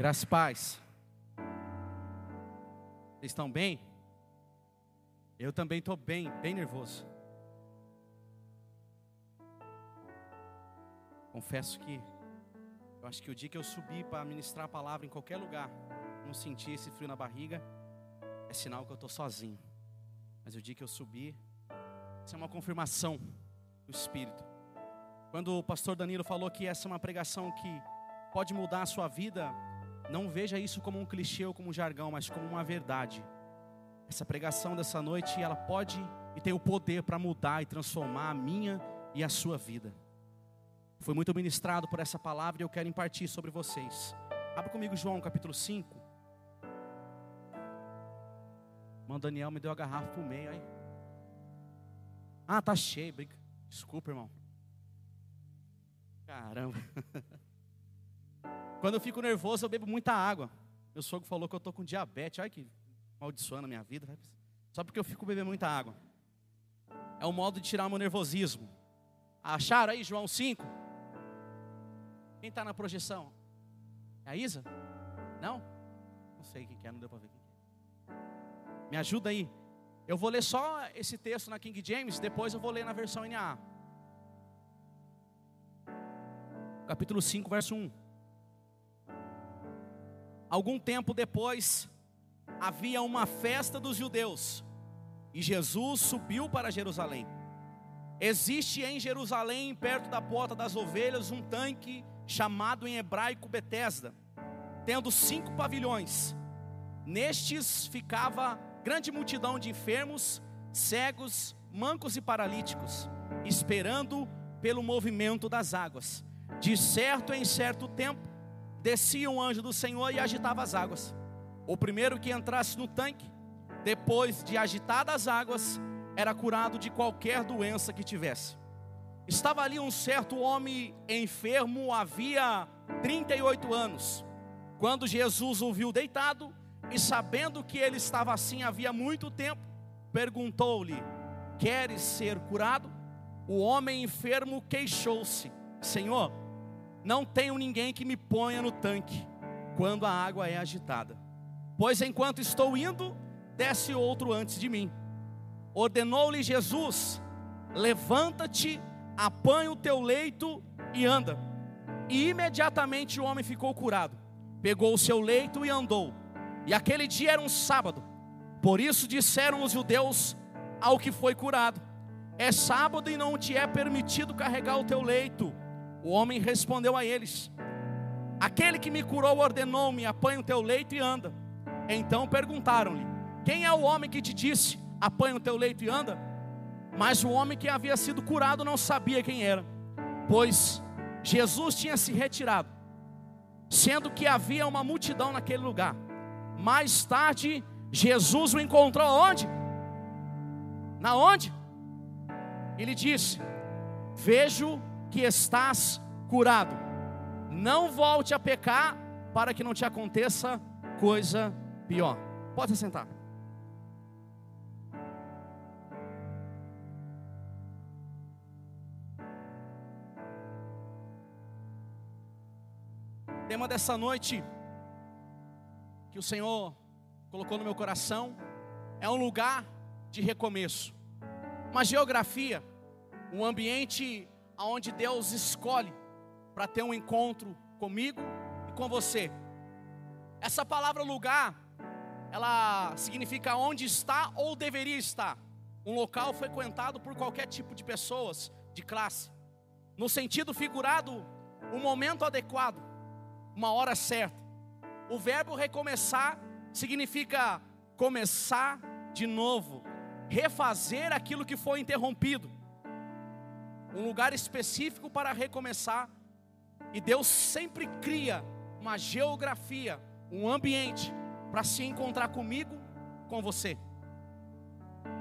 Graças e paz. Vocês estão bem? Eu também estou bem, bem nervoso. Confesso que eu acho que o dia que eu subi para ministrar a palavra em qualquer lugar, não senti esse frio na barriga, é sinal que eu estou sozinho. Mas o dia que eu subi, isso é uma confirmação do Espírito. Quando o pastor Danilo falou que essa é uma pregação que pode mudar a sua vida, não veja isso como um clichê ou como um jargão, mas como uma verdade. Essa pregação dessa noite, ela pode e tem o poder para mudar e transformar a minha e a sua vida. Foi muito ministrado por essa palavra e eu quero impartir sobre vocês. Abra comigo João capítulo 5. Mano Daniel me deu a garrafa pro meio aí. Ah, tá cheio. Desculpa, irmão. Caramba. Quando eu fico nervoso, eu bebo muita água. Meu sogro falou que eu tô com diabetes. Olha que maldiçoa na minha vida. Só porque eu fico bebendo muita água. É um modo de tirar meu nervosismo. Acharam aí João 5? Quem está na projeção? É a Isa? Não? Não sei quem que é, não deu para ver quem que é. Me ajuda aí. Eu vou ler só esse texto na King James, depois eu vou ler na versão NA. Capítulo 5, verso 1. Algum tempo depois, havia uma festa dos judeus, e Jesus subiu para Jerusalém. Existe em Jerusalém, perto da porta das ovelhas, um tanque chamado em hebraico Betesda, tendo cinco pavilhões. Nestes ficava grande multidão de enfermos, cegos, mancos e paralíticos, esperando pelo movimento das águas. De certo em certo tempo, descia um anjo do Senhor e agitava as águas. O primeiro que entrasse no tanque, depois de agitadas as águas, era curado de qualquer doença que tivesse. Estava ali um certo homem enfermo, havia 38 anos. Quando Jesus o viu deitado, e sabendo que ele estava assim havia muito tempo, perguntou-lhe: Queres ser curado? O homem enfermo queixou-se: Senhor, não tenho ninguém que me ponha no tanque quando a água é agitada. Pois enquanto estou indo, desce outro antes de mim. Ordenou-lhe Jesus: Levanta-te, apanha o teu leito e anda. E imediatamente o homem ficou curado. Pegou o seu leito e andou. E aquele dia era um sábado. Por isso disseram os judeus ao que foi curado: É sábado e não te é permitido carregar o teu leito. O homem respondeu a eles: Aquele que me curou ordenou-me: apanha o teu leito e anda. Então perguntaram-lhe: Quem é o homem que te disse: apanha o teu leito e anda? Mas o homem que havia sido curado não sabia quem era, pois Jesus tinha se retirado, sendo que havia uma multidão naquele lugar. Mais tarde, Jesus o encontrou onde? Na onde? Ele disse: Vejo que estás curado. Não volte a pecar para que não te aconteça coisa pior. Pode sentar. Tema dessa noite que o Senhor colocou no meu coração é um lugar de recomeço. Uma geografia, um ambiente aonde Deus escolhe para ter um encontro comigo e com você. Essa palavra lugar, ela significa onde está ou deveria estar. Um local frequentado por qualquer tipo de pessoas, de classe. No sentido figurado, o um momento adequado, uma hora certa. O verbo recomeçar significa começar de novo, refazer aquilo que foi interrompido um lugar específico para recomeçar. E Deus sempre cria uma geografia, um ambiente para se encontrar comigo, com você.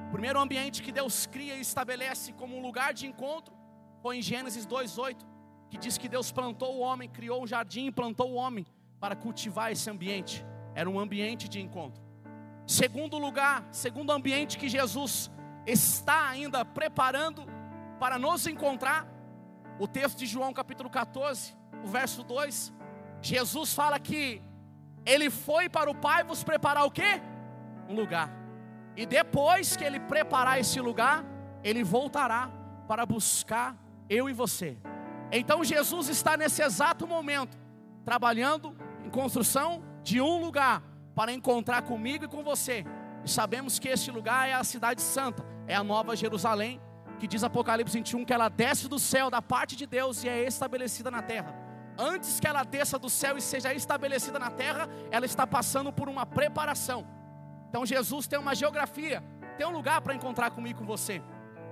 O primeiro ambiente que Deus cria e estabelece como um lugar de encontro foi em Gênesis 2:8, que diz que Deus plantou o homem, criou um jardim e plantou o homem para cultivar esse ambiente. Era um ambiente de encontro. Segundo lugar, segundo ambiente que Jesus está ainda preparando para nos encontrar, o texto de João capítulo 14, o verso 2, Jesus fala que Ele foi para o Pai vos preparar o quê? Um lugar. E depois que ele preparar esse lugar, ele voltará para buscar eu e você. Então Jesus está nesse exato momento trabalhando em construção de um lugar para encontrar comigo e com você. E sabemos que este lugar é a cidade santa, é a nova Jerusalém, que diz Apocalipse 21 que ela desce do céu da parte de Deus e é estabelecida na terra. Antes que ela desça do céu e seja estabelecida na terra, ela está passando por uma preparação. Então Jesus tem uma geografia, tem um lugar para encontrar comigo e com você.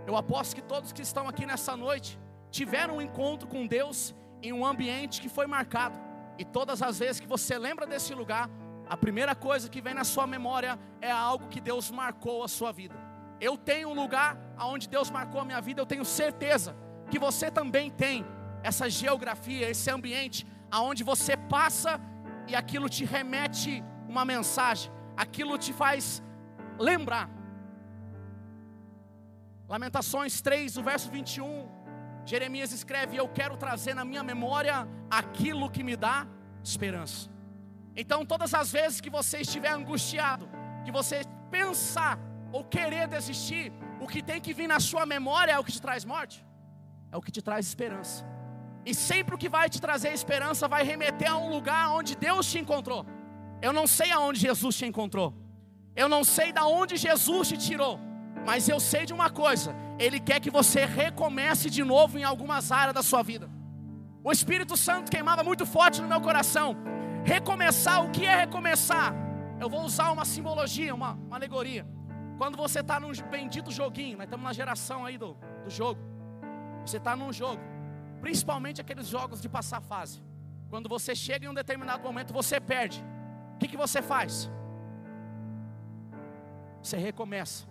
Eu aposto que todos que estão aqui nessa noite tiveram um encontro com Deus em um ambiente que foi marcado. E todas as vezes que você lembra desse lugar, a primeira coisa que vem na sua memória é algo que Deus marcou a sua vida. Eu tenho um lugar onde Deus marcou a minha vida, eu tenho certeza que você também tem essa geografia, esse ambiente aonde você passa e aquilo te remete uma mensagem, aquilo te faz lembrar. Lamentações 3, o verso 21, Jeremias escreve: Eu quero trazer na minha memória aquilo que me dá esperança. Então, todas as vezes que você estiver angustiado, que você pensar ou querer desistir, o que tem que vir na sua memória é o que te traz morte, é o que te traz esperança. E sempre o que vai te trazer esperança vai remeter a um lugar onde Deus te encontrou. Eu não sei aonde Jesus te encontrou. Eu não sei da onde Jesus te tirou. Mas eu sei de uma coisa: Ele quer que você recomece de novo em algumas áreas da sua vida. O Espírito Santo queimava muito forte no meu coração. Recomeçar, o que é recomeçar? Eu vou usar uma simbologia, uma, uma alegoria. Quando você está num bendito joguinho, nós estamos na geração aí do, do jogo. Você está num jogo, principalmente aqueles jogos de passar fase. Quando você chega em um determinado momento, você perde. O que, que você faz? Você recomeça.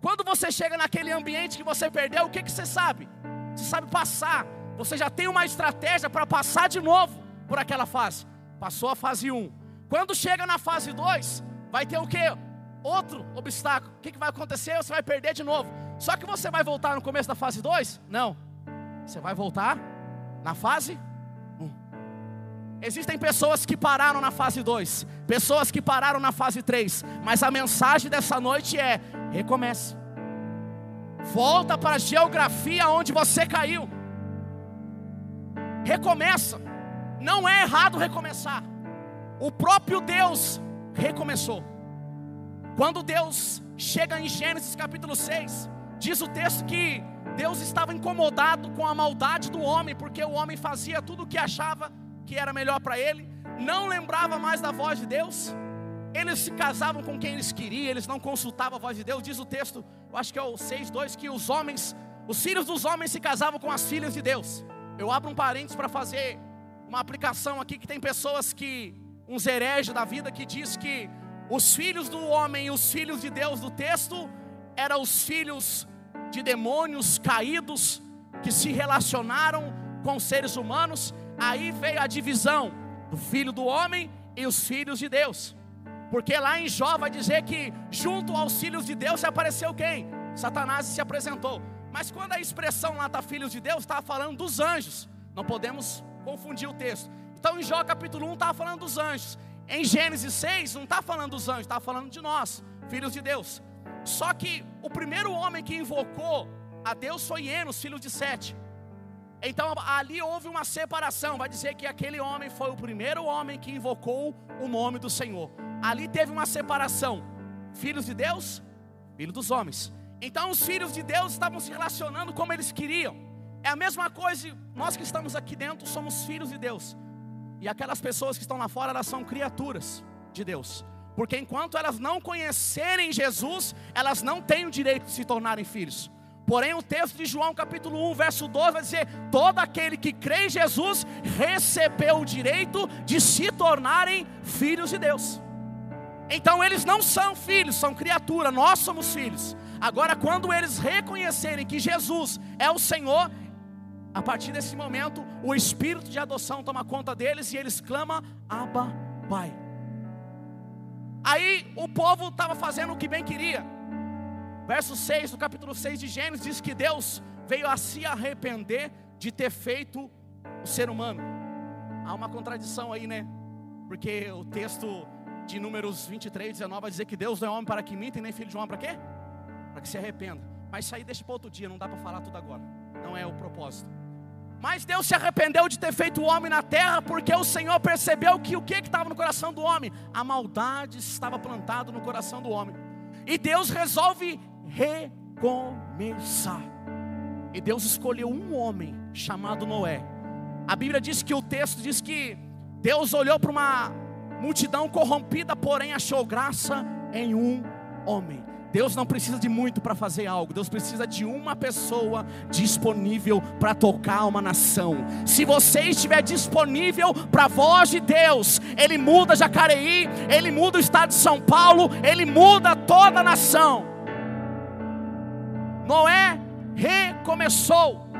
Quando você chega naquele ambiente que você perdeu, o que, que você sabe? Você sabe passar. Você já tem uma estratégia para passar de novo por aquela fase. Passou a fase 1. Quando chega na fase 2, vai ter o que? Outro obstáculo. O que, que vai acontecer? Você vai perder de novo. Só que você vai voltar no começo da fase 2? Não. Você vai voltar na fase 1. Um. Existem pessoas que pararam na fase 2, pessoas que pararam na fase 3, mas a mensagem dessa noite é: recomece. Volta para a geografia onde você caiu. Recomeça. Não é errado recomeçar. O próprio Deus recomeçou. Quando Deus chega em Gênesis capítulo 6, diz o texto que Deus estava incomodado com a maldade do homem, porque o homem fazia tudo o que achava que era melhor para ele, não lembrava mais da voz de Deus, eles se casavam com quem eles queriam, eles não consultavam a voz de Deus. Diz o texto, eu acho que é o 6:2 que os homens, os filhos dos homens se casavam com as filhas de Deus. Eu abro um parênteses para fazer uma aplicação aqui que tem pessoas que uns hereges da vida que diz que os filhos do homem e os filhos de Deus do texto eram os filhos de demônios caídos que se relacionaram com seres humanos. Aí veio a divisão do filho do homem e os filhos de Deus. Porque lá em Jó vai dizer que junto aos filhos de Deus apareceu quem? Satanás se apresentou. Mas quando a expressão lá está filhos de Deus, estava falando dos anjos. Não podemos confundir o texto. Então em Jó capítulo 1 estava falando dos anjos. Em Gênesis 6, não está falando dos anjos, está falando de nós, filhos de Deus. Só que o primeiro homem que invocou a Deus foi Enos, filho de Sete. Então ali houve uma separação. Vai dizer que aquele homem foi o primeiro homem que invocou o nome do Senhor. Ali teve uma separação. Filhos de Deus, filhos dos homens. Então os filhos de Deus estavam se relacionando como eles queriam. É a mesma coisa, nós que estamos aqui dentro somos filhos de Deus. E aquelas pessoas que estão lá fora, elas são criaturas de Deus. Porque enquanto elas não conhecerem Jesus, elas não têm o direito de se tornarem filhos. Porém, o texto de João, capítulo 1, verso 12, vai dizer: Todo aquele que crê em Jesus recebeu o direito de se tornarem filhos de Deus. Então, eles não são filhos, são criatura, nós somos filhos. Agora, quando eles reconhecerem que Jesus é o Senhor, a partir desse momento, o espírito de adoção toma conta deles e eles clamam: Abba, Pai. Aí o povo estava fazendo o que bem queria. Verso 6 do capítulo 6 de Gênesis diz que Deus veio a se arrepender de ter feito o ser humano. Há uma contradição aí, né? Porque o texto de Números 23, 19 vai dizer que Deus não é homem para que minta e nem filho de homem para quê? Para que se arrependa. Mas isso aí deixa para outro dia, não dá para falar tudo agora. Não é o propósito. Mas Deus se arrependeu de ter feito o homem na terra, porque o Senhor percebeu que o que estava no coração do homem? A maldade estava plantada no coração do homem. E Deus resolve recomeçar. E Deus escolheu um homem chamado Noé. A Bíblia diz que o texto diz que Deus olhou para uma multidão corrompida, porém achou graça em um homem. Deus não precisa de muito para fazer algo, Deus precisa de uma pessoa disponível para tocar uma nação. Se você estiver disponível para a voz de Deus, Ele muda Jacareí, Ele muda o estado de São Paulo, Ele muda toda a nação. Noé recomeçou.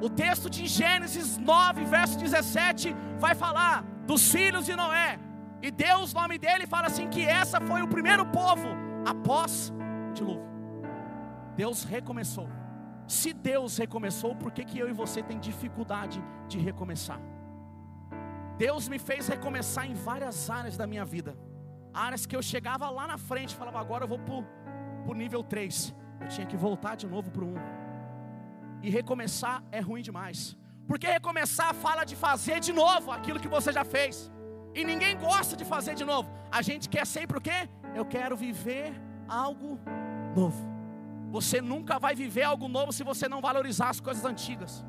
O texto de Gênesis 9, verso 17, vai falar dos filhos de Noé. E Deus, o nome dele, fala assim: que essa foi o primeiro povo após o dilúvio. Deus recomeçou. Se Deus recomeçou, por que, que eu e você tem dificuldade de recomeçar? Deus me fez recomeçar em várias áreas da minha vida. Áreas que eu chegava lá na frente, falava, agora eu vou para o nível 3. Eu tinha que voltar de novo para o 1. E recomeçar é ruim demais. Porque recomeçar fala de fazer de novo aquilo que você já fez. E ninguém gosta de fazer de novo. A gente quer sempre o quê? Eu quero viver algo novo. Você nunca vai viver algo novo se você não valorizar as coisas antigas.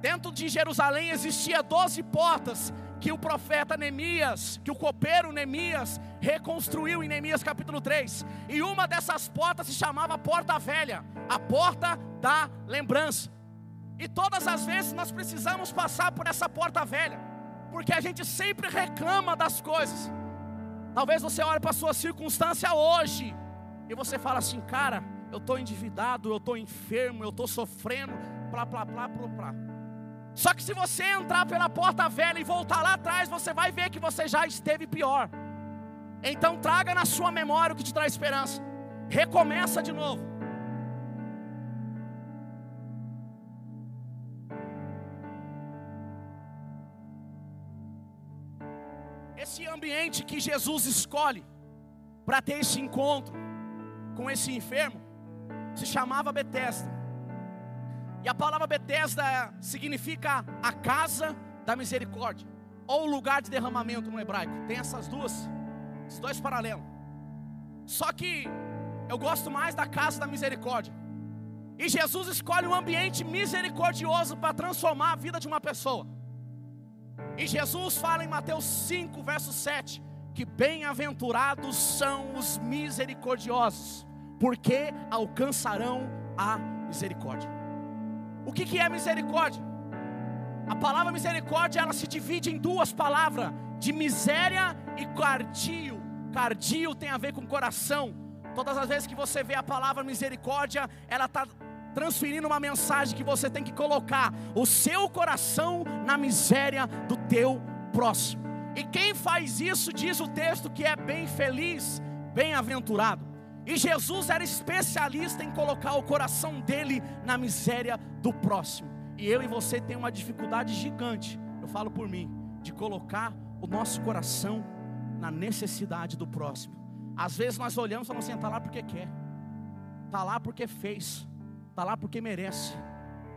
Dentro de Jerusalém existia doze portas que o profeta Neemias, que o copeiro Neemias reconstruiu em Neemias capítulo 3. E uma dessas portas se chamava Porta Velha, a porta da lembrança. E todas as vezes nós precisamos passar por essa porta velha, porque a gente sempre reclama das coisas. Talvez você olhe para a sua circunstância hoje e você fala assim, cara, eu estou endividado, eu estou enfermo, eu estou sofrendo, blá, blá, blá, blá, blá. Só que se você entrar pela porta velha e voltar lá atrás, você vai ver que você já esteve pior. Então traga na sua memória o que te traz esperança. Recomeça de novo. Ambiente que Jesus escolhe para ter esse encontro com esse enfermo se chamava Betesda. E a palavra Betesda significa a casa da misericórdia, ou lugar de derramamento no hebraico. Tem essas duas, esses dois paralelos. Só que eu gosto mais da casa da misericórdia. E Jesus escolhe um ambiente misericordioso para transformar a vida de uma pessoa. E Jesus fala em Mateus 5, verso 7, que bem-aventurados são os misericordiosos, porque alcançarão a misericórdia. O que, que é misericórdia? A palavra misericórdia ela se divide em duas palavras, de miséria e cardio. Cardio tem a ver com coração. Todas as vezes que você vê a palavra misericórdia, ela está transferindo uma mensagem que você tem que colocar o seu coração na miséria do teu próximo. E quem faz isso, diz o texto, que é bem feliz, bem-aventurado. E Jesus era especialista em colocar o coração dele na miséria do próximo. E eu e você tem uma dificuldade gigante, eu falo por mim, de colocar o nosso coração na necessidade do próximo. Às vezes nós olhamos e falamos assim: está lá porque quer, está lá porque fez, está lá porque merece.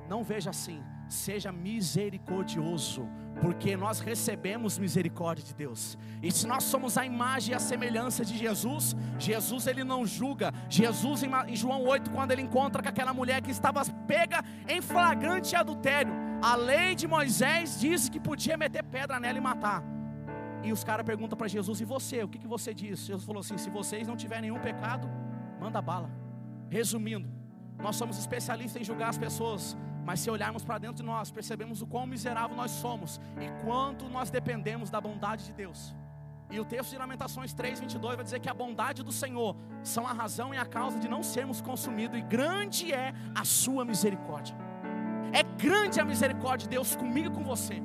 Não veja assim, seja misericordioso, porque nós recebemos misericórdia de Deus. E se nós somos a imagem e a semelhança de Jesus, Jesus ele não julga. Jesus em João 8, quando ele encontra com aquela mulher que estava pega em flagrante adultério, a lei de Moisés disse que podia meter pedra nela e matar. E os caras perguntam para Jesus: "E você, o que, que você diz?" Jesus falou assim: "Se vocês não tiverem nenhum pecado, manda bala." Resumindo, nós somos especialistas em julgar as pessoas mas se olharmos para dentro de nós, percebemos o quão miserável nós somos e quanto nós dependemos da bondade de Deus. E o texto de Lamentações 3:22 vai dizer que a bondade do Senhor são a razão e a causa de não sermos consumidos, e grande é a sua misericórdia. É grande a misericórdia de Deus comigo e com você.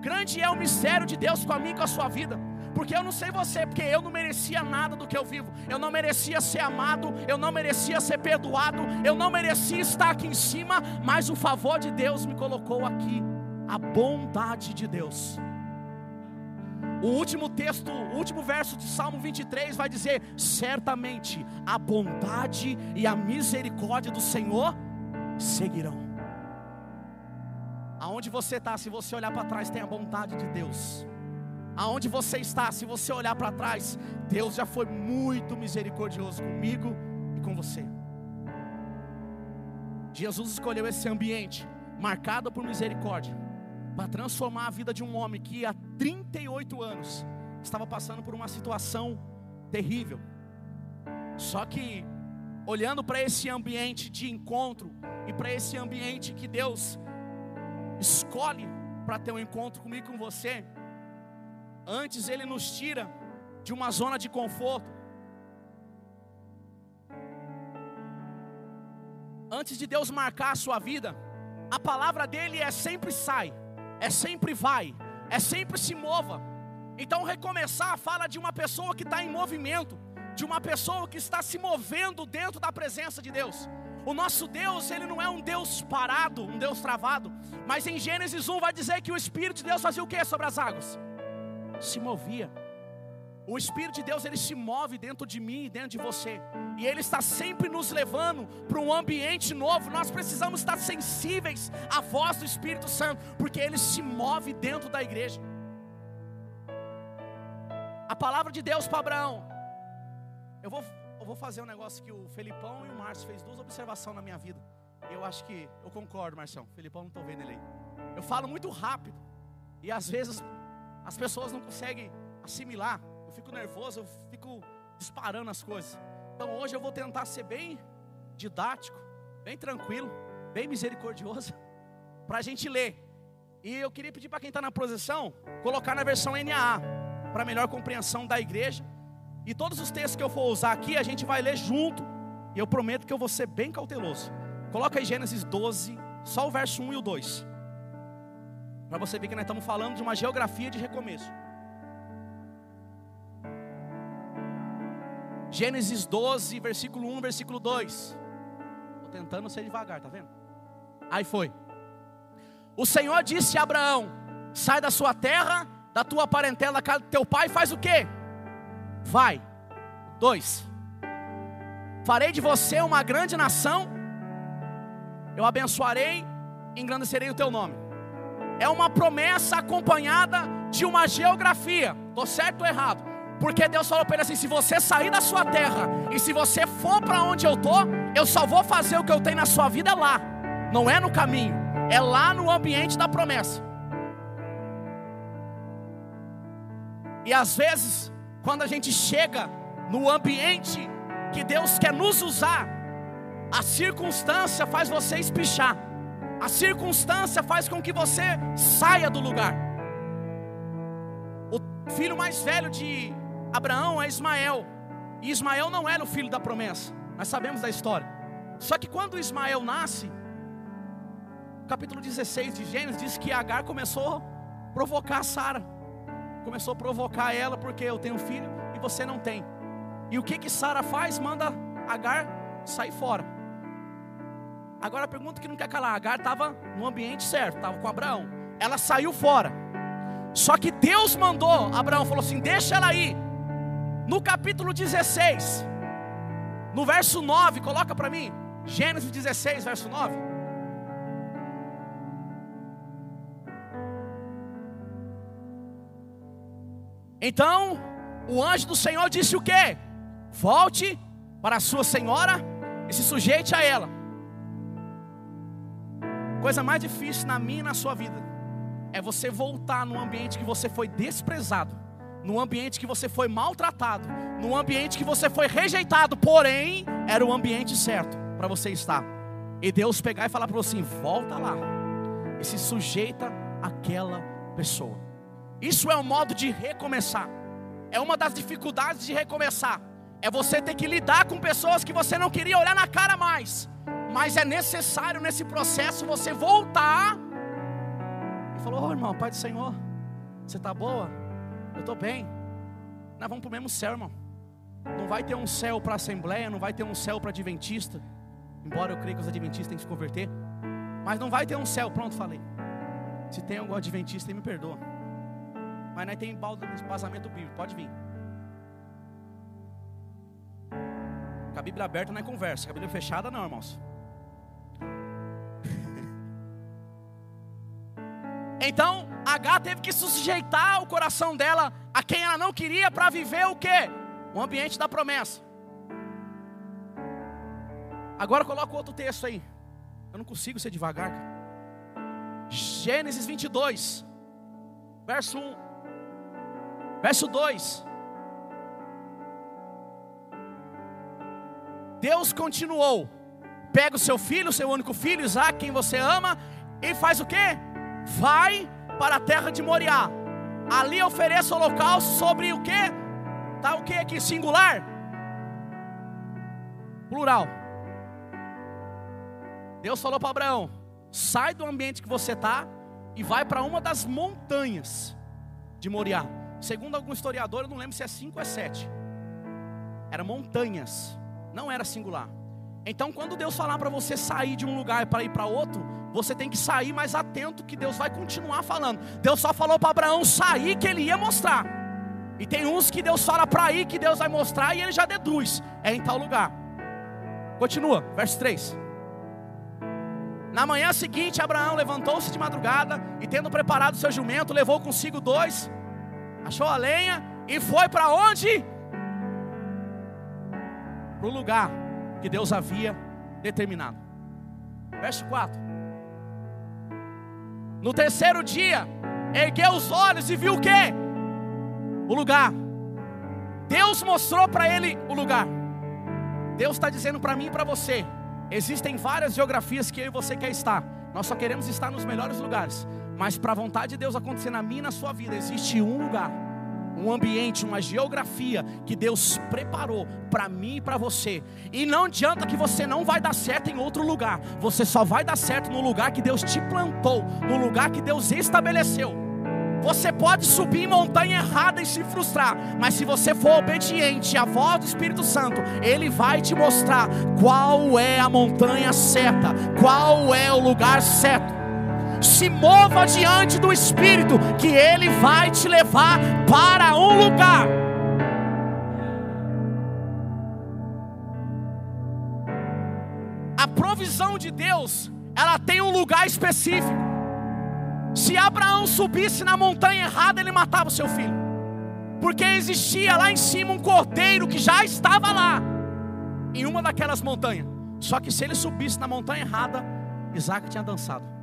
Grande é o mistério de Deus com a mim e com a sua vida. Porque eu não sei você, porque eu não merecia nada do que eu vivo. Eu não merecia ser amado, eu não merecia ser perdoado, eu não merecia estar aqui em cima, mas o favor de Deus me colocou aqui. A bondade de Deus. O último texto, o último verso de Salmo 23 vai dizer: Certamente a bondade e a misericórdia do Senhor seguirão. Aonde você está, se você olhar para trás, tem a bondade de Deus. Aonde você está, se você olhar para trás, Deus já foi muito misericordioso comigo e com você. Jesus escolheu esse ambiente marcado por misericórdia para transformar a vida de um homem que há 38 anos estava passando por uma situação terrível. Só que olhando para esse ambiente de encontro e para esse ambiente que Deus escolhe para ter um encontro comigo e com você, antes ele nos tira de uma zona de conforto. Antes de Deus marcar a sua vida, a palavra dele é sempre sai, é sempre vai, é sempre se mova. Então recomeçar fala de uma pessoa que está em movimento, de uma pessoa que está se movendo dentro da presença de Deus. O nosso Deus, ele não é um Deus parado, um Deus travado, mas em Gênesis 1 vai dizer que o Espírito de Deus fazia o que sobre as águas? Se movia. O Espírito de Deus ele se move dentro de mim e dentro de você. E ele está sempre nos levando para um ambiente novo. Nós precisamos estar sensíveis à voz do Espírito Santo, porque ele se move dentro da igreja. A palavra de Deus para Abraão. Eu vou, eu vou fazer um negócio que o Felipão e o Márcio fez duas observações na minha vida. Eu acho que eu concordo, Marção. Felipão não estou vendo ele aí. Eu falo muito rápido. E às vezes as pessoas não conseguem assimilar eu fico nervoso, eu fico disparando as coisas. Então hoje eu vou tentar ser bem didático, bem tranquilo, bem misericordioso, para a gente ler. E eu queria pedir para quem está na posição, colocar na versão NAA, para melhor compreensão da igreja. E todos os textos que eu for usar aqui, a gente vai ler junto. E eu prometo que eu vou ser bem cauteloso. Coloca aí Gênesis 12, só o verso 1 e o 2. Para você ver que nós estamos falando de uma geografia de recomeço. Gênesis 12, versículo 1, versículo 2. Estou tentando ser devagar, tá vendo? Aí foi. O Senhor disse a Abraão: Sai da sua terra, da tua parentela, da casa do teu pai, faz o quê? Vai. Dois. Farei de você uma grande nação, eu abençoarei, engrandecerei o teu nome. É uma promessa acompanhada de uma geografia. Estou certo ou errado? Porque Deus falou para ele assim: se você sair da sua terra e se você for para onde eu estou, eu só vou fazer o que eu tenho na sua vida lá, não é no caminho, é lá no ambiente da promessa. E às vezes, quando a gente chega no ambiente que Deus quer nos usar, a circunstância faz você espichar, a circunstância faz com que você saia do lugar. O filho mais velho de Abraão é Ismael. E Ismael não era o filho da promessa. Nós sabemos da história. Só que quando Ismael nasce, capítulo 16 de Gênesis diz que Agar começou a provocar Sara. Começou a provocar ela porque eu tenho filho e você não tem. E o que que Sara faz? Manda Agar sair fora. Agora a pergunta que não quer calar, Agar estava no ambiente certo, estava com Abraão. Ela saiu fora. Só que Deus mandou, Abraão falou assim: deixa ela ir. No capítulo 16, no verso 9, coloca para mim, Gênesis 16, verso 9. Então, o anjo do Senhor disse o quê? Volte para a sua senhora e se sujeite a ela. Coisa mais difícil na minha e na sua vida é você voltar num ambiente que você foi desprezado num ambiente que você foi maltratado, num ambiente que você foi rejeitado, porém era o ambiente certo para você estar. E Deus pegar e falar para você: volta lá e se sujeita àquela pessoa. Isso é um modo de recomeçar. É uma das dificuldades de recomeçar. É você ter que lidar com pessoas que você não queria olhar na cara mais. Mas é necessário nesse processo você voltar e falou: oh, irmão, Pai do Senhor, você está boa? Eu estou bem. Nós vamos para o mesmo céu, irmão. Não vai ter um céu para Assembleia, não vai ter um céu para Adventista. Embora eu creia que os Adventistas têm que se converter. Mas não vai ter um céu, pronto, falei. Se tem algum Adventista, me perdoa. Mas nós tem embasamento bíblico, pode vir. Com a Bíblia aberta não é conversa, com a Bíblia fechada não, irmãos. Então, H teve que sujeitar o coração dela a quem ela não queria para viver o quê? O ambiente da promessa. Agora coloca outro texto aí. Eu não consigo ser devagar. Gênesis 22, verso 1. Verso 2. Deus continuou. Pega o seu filho, o seu único filho, Isaac, quem você ama, e faz o quê? Vai para a terra de Moriá. Ali ofereça holocausto sobre o quê? Tá o que aqui? Singular? Plural. Deus falou para Abraão: sai do ambiente que você está e vai para uma das montanhas de Moriá. Segundo algum historiador, eu não lembro se é 5 ou é 7. Eram montanhas, não era singular. Então, quando Deus falar para você sair de um lugar para ir para outro, você tem que sair mais atento que Deus vai continuar falando. Deus só falou para Abraão sair que ele ia mostrar. E tem uns que Deus fala para ir que Deus vai mostrar e ele já deduz. É em tal lugar. Continua, verso 3. Na manhã seguinte, Abraão levantou-se de madrugada e, tendo preparado seu jumento, levou consigo dois, achou a lenha e foi para onde? Para o lugar que Deus havia determinado. Verso 4. No terceiro dia, ergueu os olhos e viu o que? O lugar. Deus mostrou para ele o lugar. Deus está dizendo para mim e para você: Existem várias geografias que eu e você quer estar. Nós só queremos estar nos melhores lugares. Mas para a vontade de Deus acontecer na minha e na sua vida, existe um lugar, um ambiente, uma geografia que Deus preparou para mim e para você. E não adianta que você não vai dar certo em outro lugar. Você só vai dar certo no lugar que Deus te plantou, no lugar que Deus estabeleceu. Você pode subir em montanha errada e se frustrar, mas se você for obediente à voz do Espírito Santo, ele vai te mostrar qual é a montanha certa, qual é o lugar certo. Se mova diante do Espírito, que ele vai te levar para um lugar. A provisão de Deus, ela tem um lugar específico. Se Abraão subisse na montanha errada, ele matava o seu filho. Porque existia lá em cima um cordeiro que já estava lá, em uma daquelas montanhas. Só que se ele subisse na montanha errada, Isaac tinha dançado.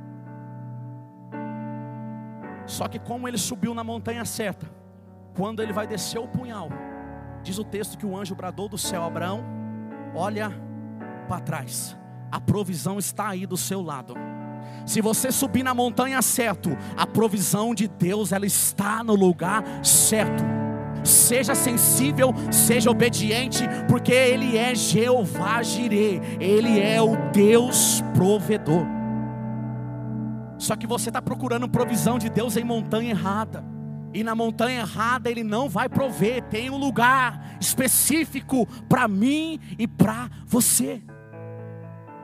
Só que como ele subiu na montanha certa, quando ele vai descer o punhal, diz o texto que o anjo bradou do céu: Abraão, olha para trás, a provisão está aí do seu lado. Se você subir na montanha certo, a provisão de Deus ela está no lugar certo. Seja sensível, seja obediente, porque Ele é Jeová Jireh, Ele é o Deus provedor. Só que você está procurando provisão de Deus em montanha errada. E na montanha errada ele não vai prover, tem um lugar específico para mim e para você.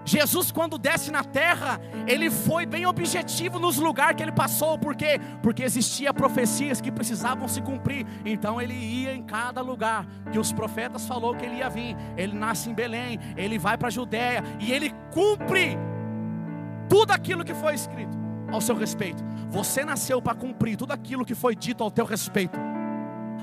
Jesus, quando desce na terra, ele foi bem objetivo nos lugares que ele passou, por quê? Porque existia profecias que precisavam se cumprir, então ele ia em cada lugar que os profetas falou que ele ia vir. Ele nasce em Belém, ele vai para a Judéia e ele cumpre tudo aquilo que foi escrito ao seu respeito. Você nasceu para cumprir tudo aquilo que foi dito ao teu respeito.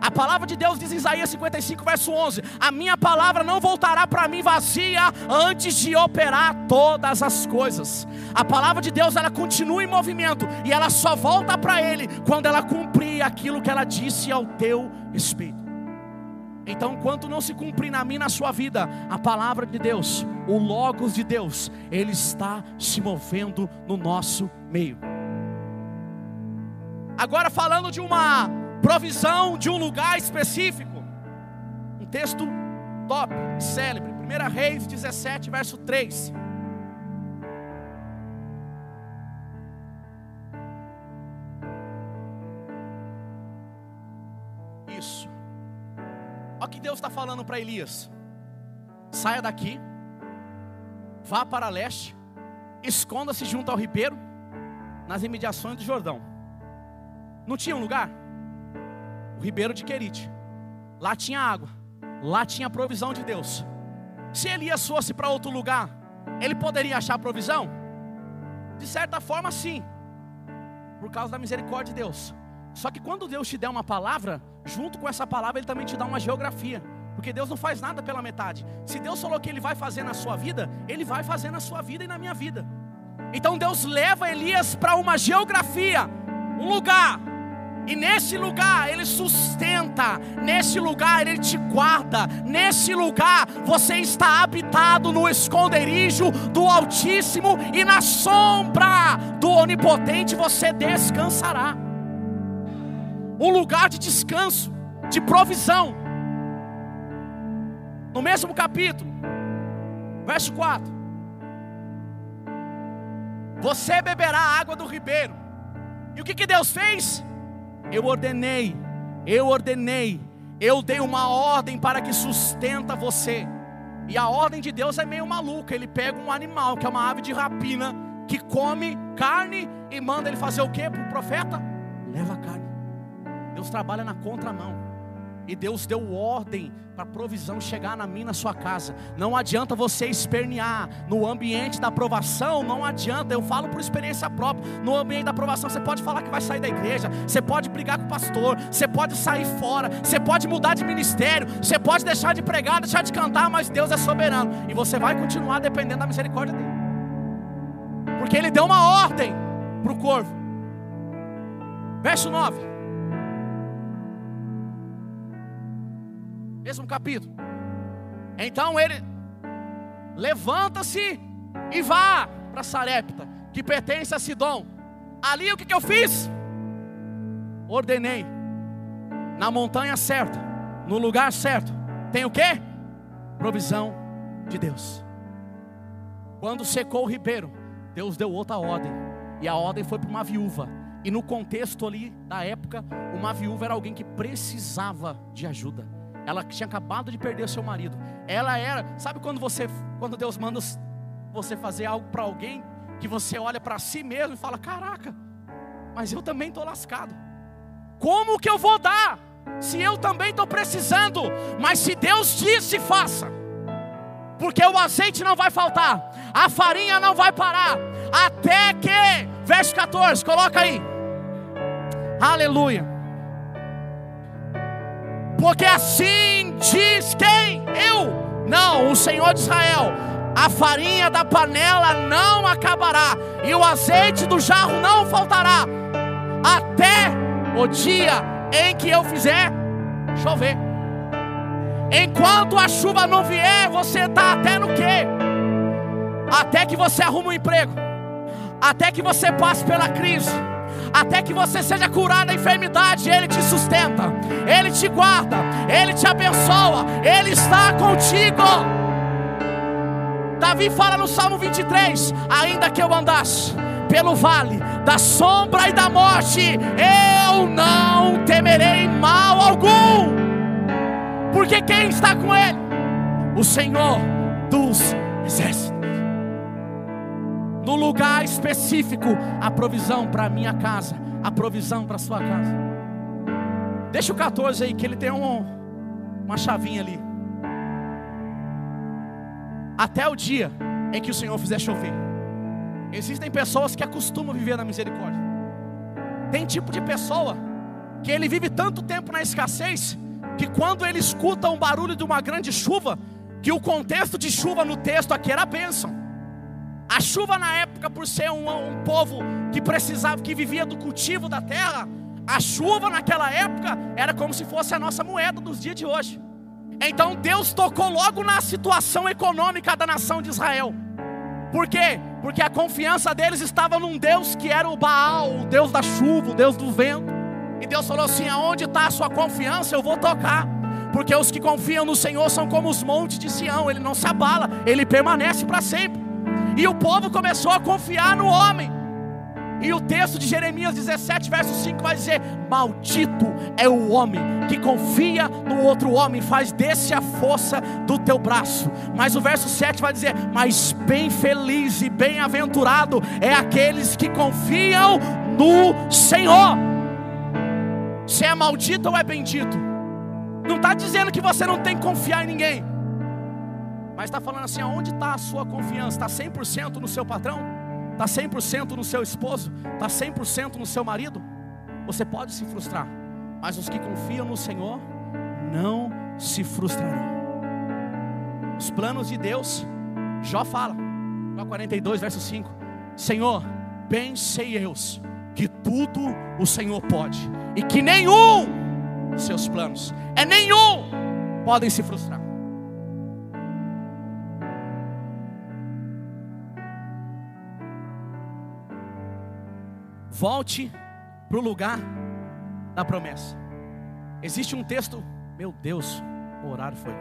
A palavra de Deus diz em Isaías 55, verso 11: A minha palavra não voltará para mim vazia antes de operar todas as coisas. A palavra de Deus ela continua em movimento e ela só volta para Ele quando ela cumprir aquilo que ela disse ao teu respeito. Então, enquanto não se cumprir na minha na sua vida, a palavra de Deus, o Logos de Deus, ele está se movendo no nosso meio. Agora, falando de uma provisão de um lugar específico. Um texto top, célebre, 1 Reis 17, verso 3. Isso. Olha o que Deus está falando para Elias: saia daqui, vá para leste, esconda-se junto ao ribeiro, nas imediações do Jordão. Não tinha um lugar? o ribeiro de Querite. Lá tinha água, lá tinha provisão de Deus. Se Elias fosse para outro lugar, ele poderia achar provisão? De certa forma, sim, por causa da misericórdia de Deus. Só que quando Deus te der uma palavra, junto com essa palavra, Ele também te dá uma geografia. Porque Deus não faz nada pela metade. Se Deus falou que Ele vai fazer na sua vida, Ele vai fazer na sua vida e na minha vida. Então Deus leva Elias para uma geografia, um lugar e nesse lugar Ele sustenta, nesse lugar Ele te guarda, nesse lugar você está habitado no esconderijo do Altíssimo e na sombra do Onipotente você descansará. Um lugar de descanso, de provisão. No mesmo capítulo, verso 4: Você beberá a água do ribeiro. E o que, que Deus fez? Eu ordenei, eu ordenei, eu dei uma ordem para que sustenta você. E a ordem de Deus é meio maluca. Ele pega um animal, que é uma ave de rapina, que come carne e manda ele fazer o que para o profeta? Leva carne. Deus trabalha na contramão. E Deus deu ordem para a provisão chegar na minha, na sua casa. Não adianta você espernear no ambiente da aprovação, não adianta. Eu falo por experiência própria. No ambiente da aprovação, você pode falar que vai sair da igreja, você pode brigar com o pastor, você pode sair fora, você pode mudar de ministério, você pode deixar de pregar, deixar de cantar, mas Deus é soberano e você vai continuar dependendo da misericórdia dele. Porque ele deu uma ordem para o corvo. Verso 9. Mesmo capítulo. Então ele levanta-se e vá para Sarepta, que pertence a Sidom. Ali o que, que eu fiz? Ordenei, na montanha certa, no lugar certo, tem o que? Provisão de Deus. Quando secou o ribeiro, Deus deu outra ordem, e a ordem foi para uma viúva. E no contexto ali da época, uma viúva era alguém que precisava de ajuda. Ela tinha acabado de perder seu marido. Ela era, sabe quando você, quando Deus manda você fazer algo para alguém que você olha para si mesmo e fala: "Caraca, mas eu também estou lascado. Como que eu vou dar se eu também estou precisando? Mas se Deus disse, faça. Porque o azeite não vai faltar, a farinha não vai parar, até que, verso 14, coloca aí. Aleluia porque assim diz quem? Eu? Não, o Senhor de Israel. A farinha da panela não acabará, e o azeite do jarro não faltará, até o dia em que eu fizer chover. Enquanto a chuva não vier, você está até no quê? Até que você arruma um emprego, até que você passe pela crise até que você seja curado da enfermidade, Ele te sustenta, Ele te guarda, Ele te abençoa, Ele está contigo. Davi fala no Salmo 23: ainda que eu andasse pelo vale da sombra e da morte, eu não temerei mal algum, porque quem está com Ele? O Senhor dos exércitos no lugar específico, a provisão para a minha casa, a provisão para a sua casa. Deixa o 14 aí, que ele tem um, uma chavinha ali. Até o dia em que o Senhor fizer chover. Existem pessoas que acostumam viver na misericórdia. Tem tipo de pessoa que ele vive tanto tempo na escassez que quando ele escuta um barulho de uma grande chuva, que o contexto de chuva no texto aqui era bênção. A chuva na época, por ser um, um povo que precisava, que vivia do cultivo da terra, a chuva naquela época era como se fosse a nossa moeda dos dias de hoje. Então Deus tocou logo na situação econômica da nação de Israel. Por quê? Porque a confiança deles estava num Deus que era o Baal, o Deus da chuva, o Deus do vento. E Deus falou assim: aonde está a sua confiança, eu vou tocar. Porque os que confiam no Senhor são como os montes de Sião, ele não se abala, ele permanece para sempre. E o povo começou a confiar no homem. E o texto de Jeremias 17, verso 5 vai dizer: Maldito é o homem que confia no outro homem, faz desse a força do teu braço. Mas o verso 7 vai dizer: Mas bem feliz e bem-aventurado é aqueles que confiam no Senhor. Se é maldito ou é bendito. Não está dizendo que você não tem que confiar em ninguém. Mas está falando assim: aonde está a sua confiança? Está 100% no seu patrão? Está 100% no seu esposo? Está 100% no seu marido? Você pode se frustrar, mas os que confiam no Senhor não se frustrarão. Os planos de Deus, Jó fala, Jó 42, verso 5: Senhor, bem sei eu que tudo o Senhor pode, e que nenhum seus planos, é nenhum, podem se frustrar. Volte para o lugar da promessa. Existe um texto, meu Deus, o horário foi.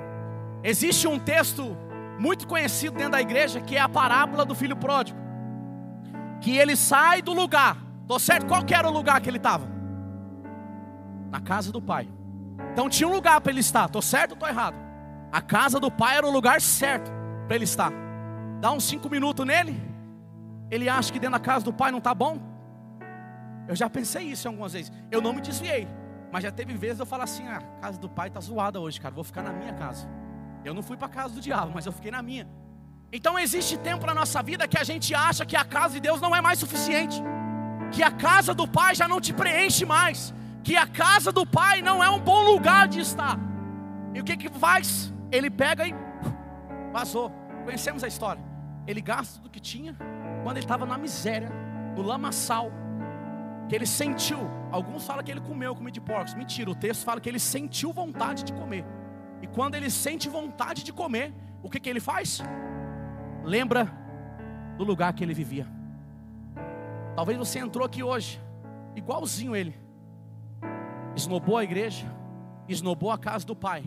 Existe um texto muito conhecido dentro da igreja que é a parábola do filho pródigo. Que ele sai do lugar, tô certo? Qual era o lugar que ele estava? Na casa do pai. Então tinha um lugar para ele estar, tô certo ou tô errado? A casa do pai era o lugar certo para ele estar. Dá uns cinco minutos nele, ele acha que dentro da casa do pai não está bom. Eu já pensei isso algumas vezes. Eu não me desviei, mas já teve vezes eu falar assim: ah, a casa do pai está zoada hoje, cara. Vou ficar na minha casa. Eu não fui para a casa do diabo, mas eu fiquei na minha. Então existe tempo na nossa vida que a gente acha que a casa de Deus não é mais suficiente, que a casa do pai já não te preenche mais que a casa do pai não é um bom lugar de estar. E o que que faz? Ele pega e vazou. Conhecemos a história. Ele gasta tudo que tinha quando ele estava na miséria, no lamaçal, que ele sentiu. Alguns falam que ele comeu comida de porcos. Mentira, o texto fala que ele sentiu vontade de comer. E quando ele sente vontade de comer, o que que ele faz? Lembra do lugar que ele vivia. Talvez você entrou aqui hoje, igualzinho ele esnobou a igreja, esnobou a casa do Pai,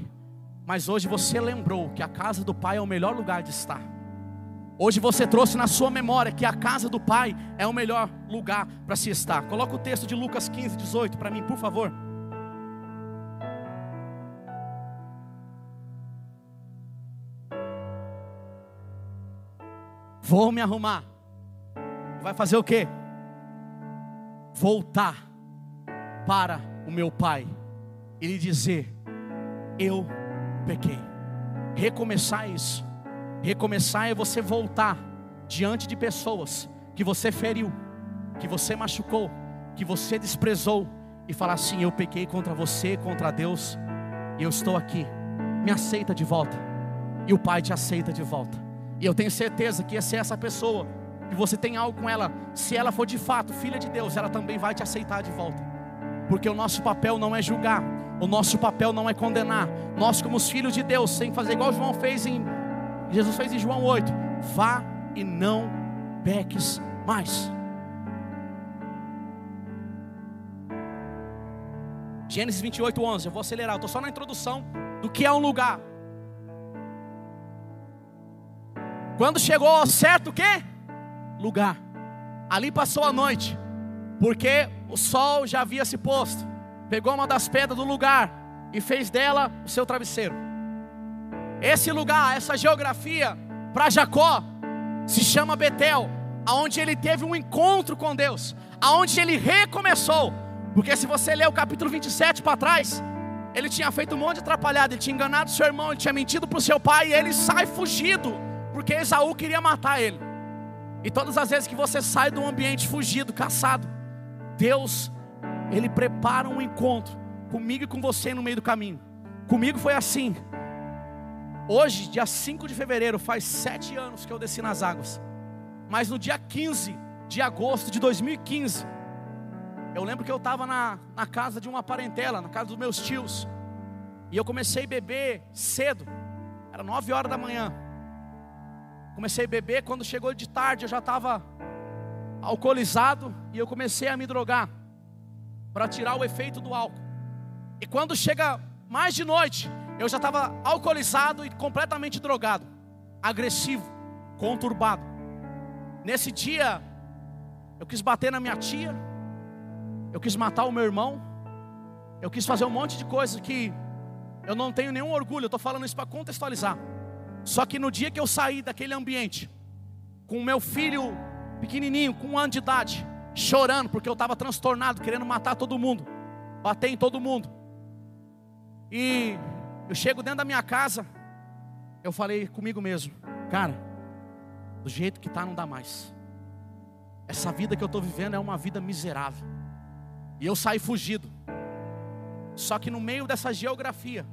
mas hoje você lembrou que a casa do Pai é o melhor lugar de estar. Hoje você trouxe na sua memória que a casa do Pai é o melhor lugar para se estar. Coloca o texto de Lucas 15, 18 para mim, por favor. Vou me arrumar. Vai fazer o quê? Voltar para o meu pai e lhe dizer: Eu pequei. Recomeçar isso. Recomeçar é você voltar diante de pessoas que você feriu, que você machucou, que você desprezou e falar assim: Eu pequei contra você, contra Deus, e eu estou aqui. Me aceita de volta. E o Pai te aceita de volta. E eu tenho certeza que essa é essa pessoa, que você tem algo com ela, se ela for de fato filha de Deus, ela também vai te aceitar de volta porque o nosso papel não é julgar, o nosso papel não é condenar. Nós, como os filhos de Deus, sem fazer igual João fez em Jesus fez em João 8, vá e não peques mais. Gênesis 28, 11. Eu vou acelerar, eu estou só na introdução do que é um lugar. Quando chegou ao certo quê? Lugar. Ali passou a noite, porque o sol já havia se posto, pegou uma das pedras do lugar e fez dela o seu travesseiro. Esse lugar, essa geografia, para Jacó, se chama Betel, aonde ele teve um encontro com Deus, aonde ele recomeçou. Porque se você ler o capítulo 27 para trás, ele tinha feito um monte de atrapalhado, ele tinha enganado seu irmão, ele tinha mentido para o seu pai e ele sai fugido, porque Esaú queria matar ele. E todas as vezes que você sai de um ambiente fugido, caçado, Deus, Ele prepara um encontro comigo e com você no meio do caminho. Comigo foi assim. Hoje, dia 5 de fevereiro, faz sete anos que eu desci nas águas. Mas no dia 15 de agosto de 2015, eu lembro que eu estava na, na casa de uma parentela, na casa dos meus tios. E eu comecei a beber cedo, era 9 horas da manhã. Comecei a beber, quando chegou de tarde eu já estava alcoolizado e eu comecei a me drogar para tirar o efeito do álcool. E quando chega mais de noite, eu já estava alcoolizado e completamente drogado, agressivo, conturbado. Nesse dia, eu quis bater na minha tia, eu quis matar o meu irmão, eu quis fazer um monte de coisas que eu não tenho nenhum orgulho, eu estou falando isso para contextualizar. Só que no dia que eu saí daquele ambiente, com o meu filho pequenininho, com um ano de idade, chorando porque eu estava transtornado, querendo matar todo mundo. bater em todo mundo. E eu chego dentro da minha casa, eu falei comigo mesmo, cara, do jeito que tá não dá mais. Essa vida que eu estou vivendo é uma vida miserável. E eu saí fugido. Só que no meio dessa geografia,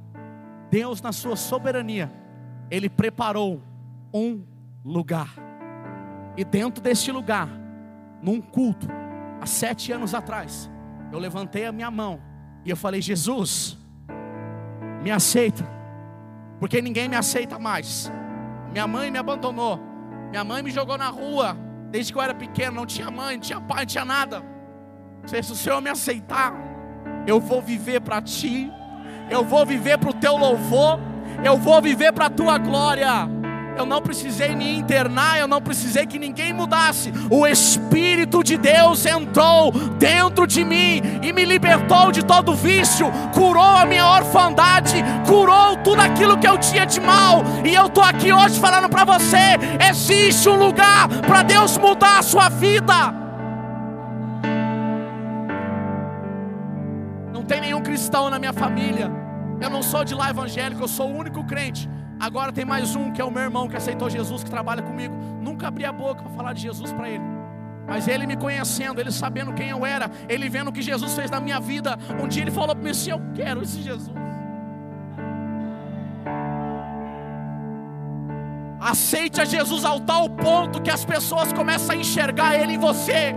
Deus, na sua soberania, Ele preparou um lugar. E dentro deste lugar, num culto, há sete anos atrás, eu levantei a minha mão e eu falei: Jesus, me aceita, porque ninguém me aceita mais. Minha mãe me abandonou, minha mãe me jogou na rua, desde que eu era pequeno, não tinha mãe, não tinha pai, não tinha nada. Se o Senhor me aceitar, eu vou viver para ti, eu vou viver para o teu louvor, eu vou viver para a tua glória eu não precisei me internar, eu não precisei que ninguém mudasse. O Espírito de Deus entrou dentro de mim e me libertou de todo vício, curou a minha orfandade, curou tudo aquilo que eu tinha de mal. E eu estou aqui hoje falando para você: existe um lugar para Deus mudar a sua vida. Não tem nenhum cristão na minha família. Eu não sou de lá evangélico, eu sou o único crente. Agora tem mais um que é o meu irmão que aceitou Jesus, que trabalha comigo. Nunca abri a boca para falar de Jesus para ele. Mas ele me conhecendo, ele sabendo quem eu era, ele vendo o que Jesus fez na minha vida. Um dia ele falou para mim assim: Eu quero esse Jesus. Aceite a Jesus ao tal ponto que as pessoas começam a enxergar Ele em você.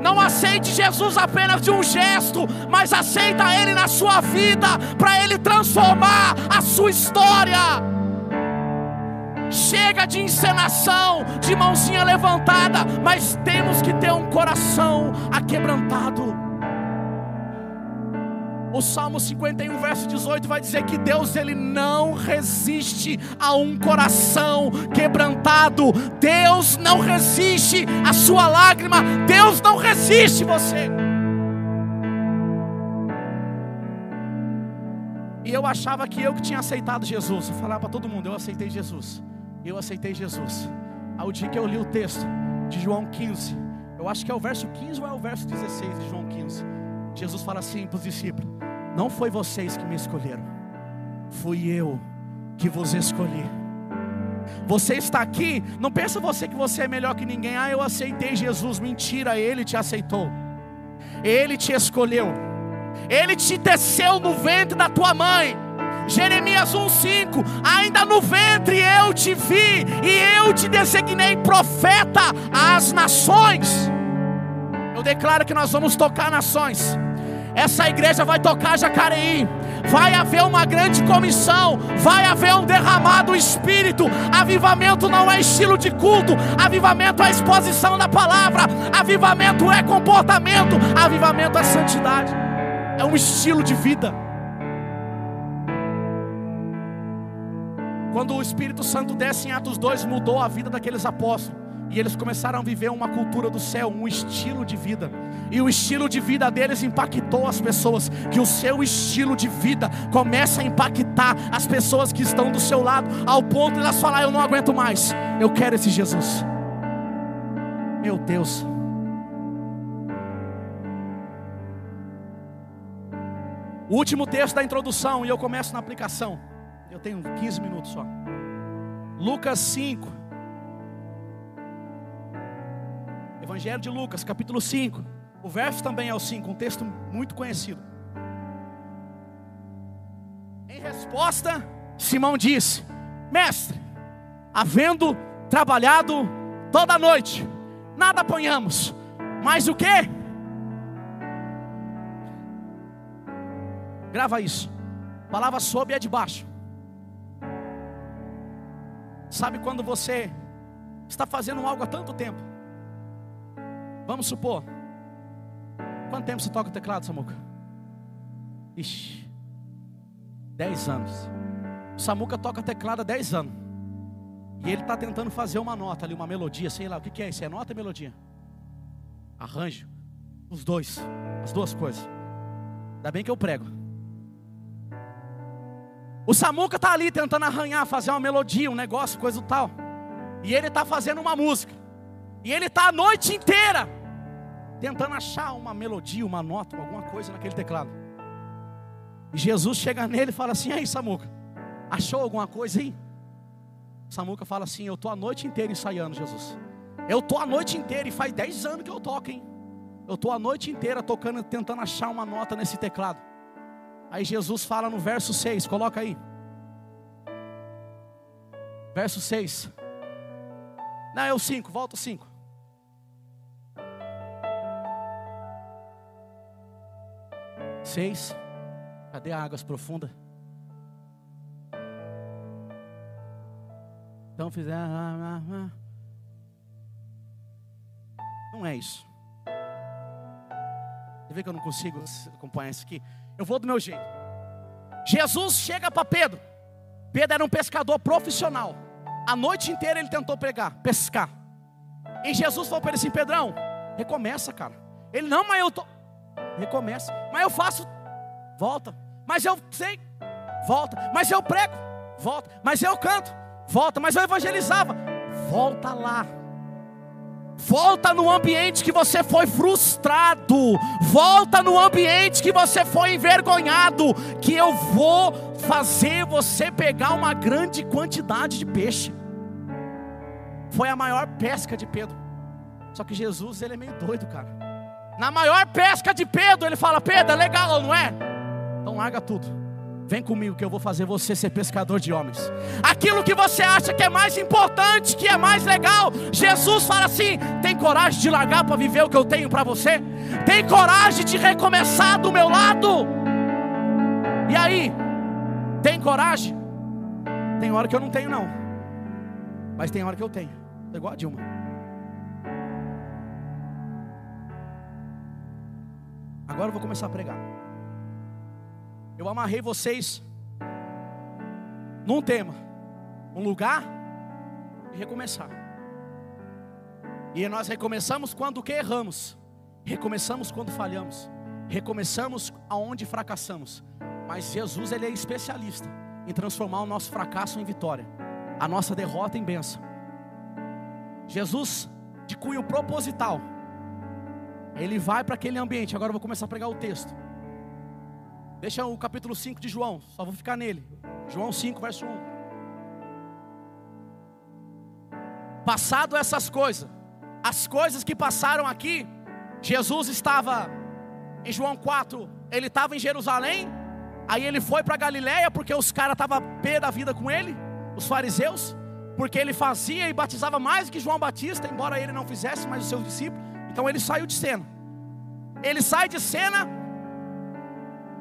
Não aceite Jesus apenas de um gesto, mas aceita Ele na sua vida, para Ele transformar a sua história. Chega de encenação, de mãozinha levantada, mas temos que ter um coração aquebrantado. O Salmo 51, verso 18 vai dizer que Deus ele não resiste a um coração quebrantado. Deus não resiste a sua lágrima. Deus não resiste você. E eu achava que eu que tinha aceitado Jesus. Eu falava para todo mundo, eu aceitei Jesus. Eu aceitei Jesus. Ao dia que eu li o texto de João 15, eu acho que é o verso 15 ou é o verso 16 de João 15. Jesus fala assim para os discípulos: não foi vocês que me escolheram, fui eu que vos escolhi. Você está aqui, não pensa você que você é melhor que ninguém. Ah, eu aceitei Jesus. Mentira, ele te aceitou. Ele te escolheu. Ele te teceu no ventre da tua mãe. Jeremias 1:5, ainda no ventre eu te vi e eu te designei profeta às nações. Eu declaro que nós vamos tocar nações. Essa igreja vai tocar Jacareí. Vai haver uma grande comissão. Vai haver um derramado espírito. Avivamento não é estilo de culto. Avivamento é exposição da palavra. Avivamento é comportamento. Avivamento é santidade. É um estilo de vida. Quando o Espírito Santo desce em Atos 2, mudou a vida daqueles apóstolos. E eles começaram a viver uma cultura do céu, um estilo de vida. E o estilo de vida deles impactou as pessoas. Que o seu estilo de vida começa a impactar as pessoas que estão do seu lado, ao ponto de elas falar: Eu não aguento mais, eu quero esse Jesus. Meu Deus. O último texto da introdução, e eu começo na aplicação. Eu tenho 15 minutos só. Lucas 5, Evangelho de Lucas, capítulo 5. O verso também é o 5, um texto muito conhecido. Em resposta, Simão disse: Mestre, havendo trabalhado toda a noite, nada apanhamos, mas o que? Grava isso. Palavra sob é de baixo. Sabe quando você está fazendo algo há tanto tempo? Vamos supor. Quanto tempo você toca o teclado, Samuca? Ixi, 10 anos. O Samuca toca teclado há 10 anos. E ele está tentando fazer uma nota ali, uma melodia, sei lá, o que, que é isso? É nota ou melodia? Arranjo. Os dois, as duas coisas. Ainda bem que eu prego. O Samuca está ali tentando arranhar, fazer uma melodia, um negócio, coisa do tal. E ele está fazendo uma música. E ele está a noite inteira tentando achar uma melodia, uma nota, alguma coisa naquele teclado. E Jesus chega nele e fala assim: Aí, Samuca, achou alguma coisa aí? Samuca fala assim: Eu estou a noite inteira ensaiando, Jesus. Eu estou a noite inteira e faz 10 anos que eu toco, hein? Eu estou a noite inteira tocando, tentando achar uma nota nesse teclado. Aí Jesus fala no verso 6, coloca aí. Verso 6. Não, é o 5, volta o 5. Seis. Cadê águas profundas? Então fizer. Ah, ah, ah. Não é isso. Você vê que eu não consigo acompanhar isso aqui? Eu vou do meu jeito. Jesus chega para Pedro. Pedro era um pescador profissional. A noite inteira ele tentou pregar, pescar. E Jesus falou para ele assim: Pedrão, recomeça, cara. Ele, não, mas eu tô. Recomeça. Mas eu faço. Volta. Mas eu sei. Volta. Mas eu prego. Volta. Mas eu canto. Volta. Mas eu evangelizava. Volta lá. Volta no ambiente que você foi frustrado. Volta no ambiente que você foi envergonhado. Que eu vou fazer você pegar uma grande quantidade de peixe. Foi a maior pesca de Pedro. Só que Jesus, ele é meio doido, cara. Na maior pesca de Pedro, ele fala: Pedro, é legal, não é? Então larga tudo Vem comigo que eu vou fazer você ser pescador de homens. Aquilo que você acha que é mais importante, que é mais legal, Jesus fala assim: tem coragem de largar para viver o que eu tenho para você? Tem coragem de recomeçar do meu lado? E aí, tem coragem? Tem hora que eu não tenho, não. Mas tem hora que eu tenho. É igual a Dilma. Agora eu vou começar a pregar. Eu amarrei vocês num tema, um lugar e recomeçar. E nós recomeçamos quando que erramos, recomeçamos quando falhamos, recomeçamos aonde fracassamos. Mas Jesus ele é especialista em transformar o nosso fracasso em vitória, a nossa derrota em bênção. Jesus, de cunho proposital, ele vai para aquele ambiente. Agora eu vou começar a pregar o texto. Deixa o capítulo 5 de João, só vou ficar nele. João 5, verso 1. Passado essas coisas, as coisas que passaram aqui, Jesus estava em João 4, ele estava em Jerusalém, aí ele foi para Galiléia porque os caras estavam pé da vida com ele, os fariseus, porque ele fazia e batizava mais que João Batista, embora ele não fizesse, mas os seus discípulos. Então ele saiu de cena. Ele sai de cena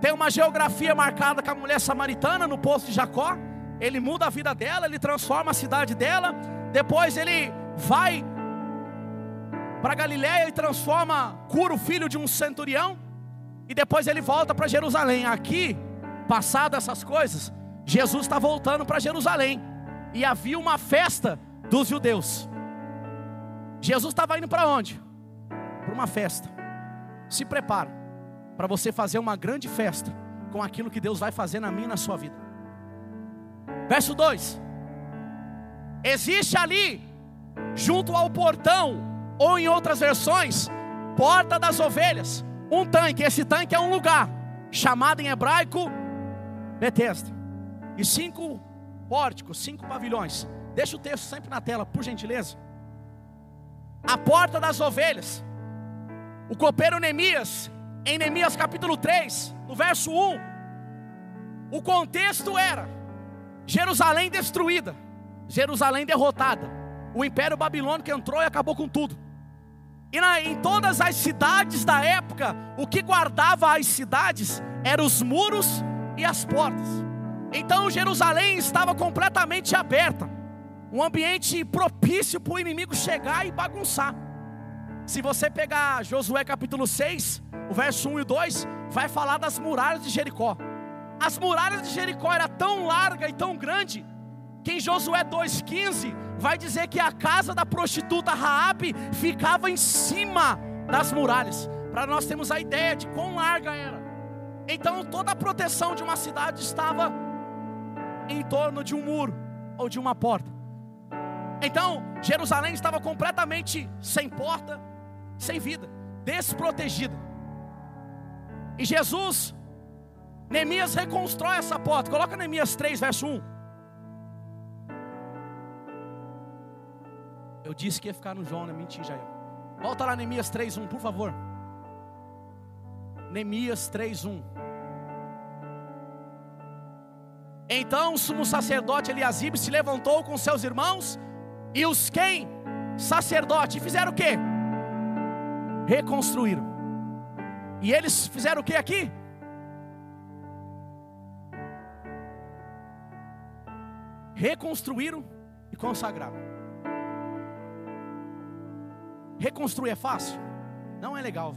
tem uma geografia marcada com a mulher samaritana no poço de Jacó. Ele muda a vida dela, ele transforma a cidade dela. Depois ele vai para Galiléia e transforma, cura o filho de um centurião. E depois ele volta para Jerusalém. Aqui, passado essas coisas, Jesus está voltando para Jerusalém. E havia uma festa dos judeus. Jesus estava indo para onde? Para uma festa. Se prepara para você fazer uma grande festa com aquilo que Deus vai fazer na minha e na sua vida. Verso 2: Existe ali, junto ao portão, ou em outras versões, porta das ovelhas, um tanque. Esse tanque é um lugar, chamado em hebraico Betesda, e cinco pórticos, cinco pavilhões. Deixa o texto sempre na tela, por gentileza. A porta das ovelhas. O copeiro Neemias em Neemias capítulo 3, no verso 1, o contexto era Jerusalém destruída, Jerusalém derrotada, o império babilônico entrou e acabou com tudo. E na, em todas as cidades da época, o que guardava as cidades eram os muros e as portas. Então Jerusalém estava completamente aberta, um ambiente propício para o inimigo chegar e bagunçar. Se você pegar Josué capítulo 6, o verso 1 e 2, vai falar das muralhas de Jericó. As muralhas de Jericó era tão larga e tão grande que em Josué 2:15 vai dizer que a casa da prostituta Raabe ficava em cima das muralhas. Para nós termos a ideia de quão larga era. Então toda a proteção de uma cidade estava em torno de um muro ou de uma porta. Então Jerusalém estava completamente sem porta, sem vida. desprotegida. E Jesus, Neemias reconstrói essa porta. Coloca Neemias 3, verso 1. Eu disse que ia ficar no João, não é mentira, Jair. Volta lá, Neemias 3, 1, por favor. Neemias 3, 1. Então o sumo sacerdote Eliasibe se levantou com seus irmãos e os quem? Sacerdote. Fizeram o quê? Reconstruíram. E eles fizeram o que aqui? Reconstruíram e consagraram. Reconstruir é fácil? Não é legal.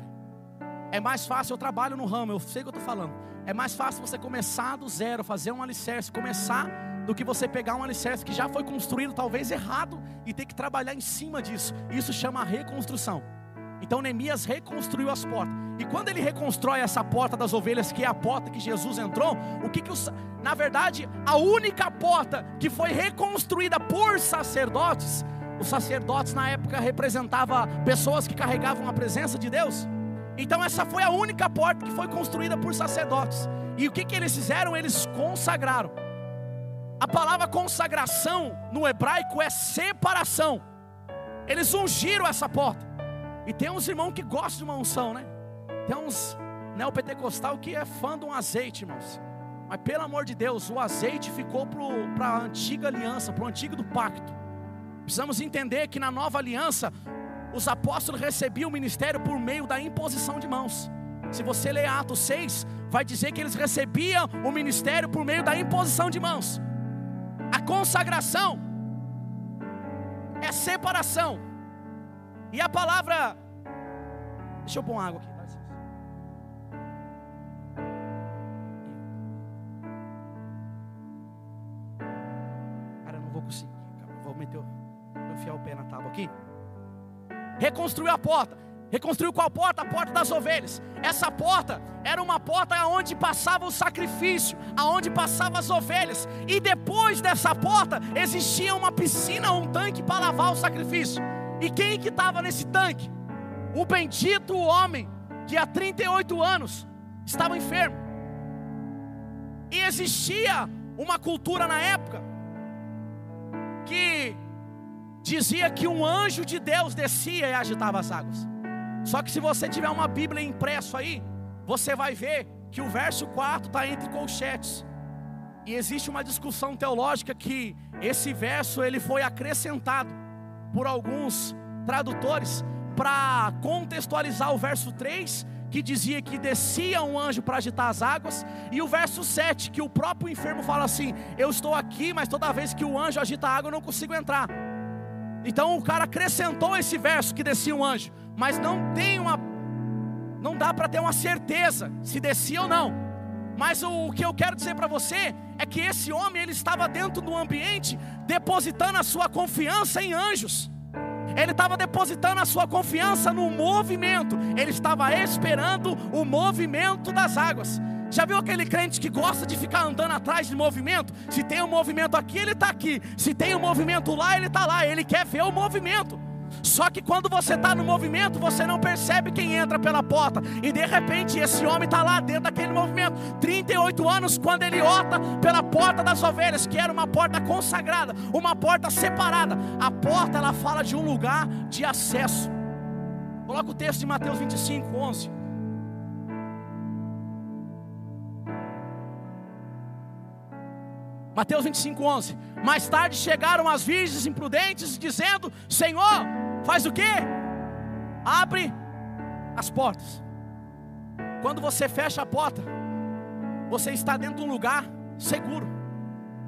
É mais fácil, eu trabalho no ramo, eu sei o que eu estou falando. É mais fácil você começar do zero, fazer um alicerce, começar, do que você pegar um alicerce que já foi construído, talvez errado, e ter que trabalhar em cima disso. Isso chama reconstrução. Então Neemias reconstruiu as portas. E quando ele reconstrói essa porta das ovelhas, que é a porta que Jesus entrou, o que que os, na verdade, a única porta que foi reconstruída por sacerdotes, os sacerdotes na época representavam pessoas que carregavam a presença de Deus. Então essa foi a única porta que foi construída por sacerdotes. E o que que eles fizeram? Eles consagraram. A palavra consagração no hebraico é separação. Eles ungiram essa porta. E tem uns irmãos que gostam de uma unção, né? Tem uns neopentecostal que é fã de um azeite, irmãos. Mas pelo amor de Deus, o azeite ficou para a antiga aliança, para o antigo do pacto. Precisamos entender que na nova aliança, os apóstolos recebiam o ministério por meio da imposição de mãos. Se você ler Atos 6, vai dizer que eles recebiam o ministério por meio da imposição de mãos. A consagração é separação. E a palavra. Deixa eu pôr água aqui. Cara, não vou conseguir. Vou meter. Vou enfiar o pé na tábua aqui. Reconstruiu a porta. Reconstruiu qual porta? A porta das ovelhas. Essa porta era uma porta aonde passava o sacrifício, aonde passavam as ovelhas. E depois dessa porta existia uma piscina, um tanque para lavar o sacrifício. E quem que estava nesse tanque? O bendito homem que há 38 anos estava enfermo. E existia uma cultura na época que dizia que um anjo de Deus descia e agitava as águas. Só que se você tiver uma Bíblia impresso aí, você vai ver que o verso 4 está entre colchetes. E existe uma discussão teológica que esse verso ele foi acrescentado por alguns tradutores para contextualizar o verso 3, que dizia que descia um anjo para agitar as águas, e o verso 7, que o próprio enfermo fala assim: Eu estou aqui, mas toda vez que o anjo agita a água eu não consigo entrar. Então o cara acrescentou esse verso que descia um anjo, mas não tem uma não dá para ter uma certeza se descia ou não. Mas o, o que eu quero dizer para você é que esse homem ele estava dentro do ambiente depositando a sua confiança em anjos. Ele estava depositando a sua confiança no movimento. Ele estava esperando o movimento das águas. Já viu aquele crente que gosta de ficar andando atrás de movimento? Se tem um movimento aqui, ele está aqui. Se tem um movimento lá, ele está lá. Ele quer ver o movimento. Só que quando você está no movimento, você não percebe quem entra pela porta. E de repente esse homem está lá dentro daquele movimento. 38 anos, quando ele ota pela porta das ovelhas, que era uma porta consagrada, uma porta separada. A porta ela fala de um lugar de acesso. Coloca o texto de Mateus 25, 11. Mateus 25, 11. Mais tarde chegaram as virgens imprudentes, dizendo: Senhor, faz o que? Abre as portas. Quando você fecha a porta, você está dentro de um lugar seguro.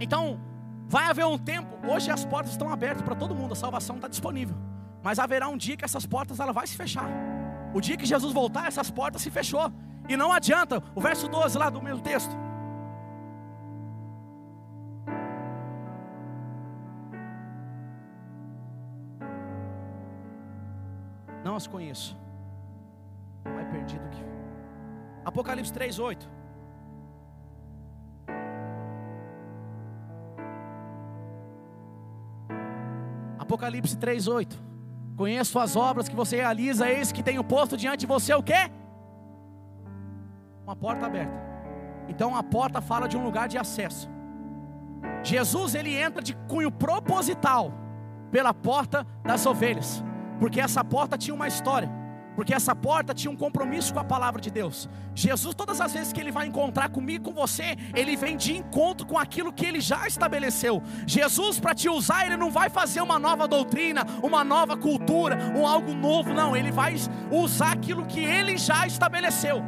Então, vai haver um tempo. Hoje as portas estão abertas para todo mundo, a salvação está disponível. Mas haverá um dia que essas portas ela vai se fechar. O dia que Jesus voltar, essas portas se fechou. E não adianta. O verso 12 lá do mesmo texto. Não as conheço. Mais perdido que. Apocalipse 3, 8. Apocalipse 3, 8. Conheço as obras que você realiza, eis que tenho posto diante de você o quê? Uma porta aberta. Então a porta fala de um lugar de acesso. Jesus ele entra de cunho proposital pela porta das ovelhas, porque essa porta tinha uma história porque essa porta tinha um compromisso com a palavra de Deus. Jesus, todas as vezes que ele vai encontrar comigo, com você, ele vem de encontro com aquilo que ele já estabeleceu. Jesus, para te usar, ele não vai fazer uma nova doutrina, uma nova cultura, um algo novo, não. Ele vai usar aquilo que ele já estabeleceu.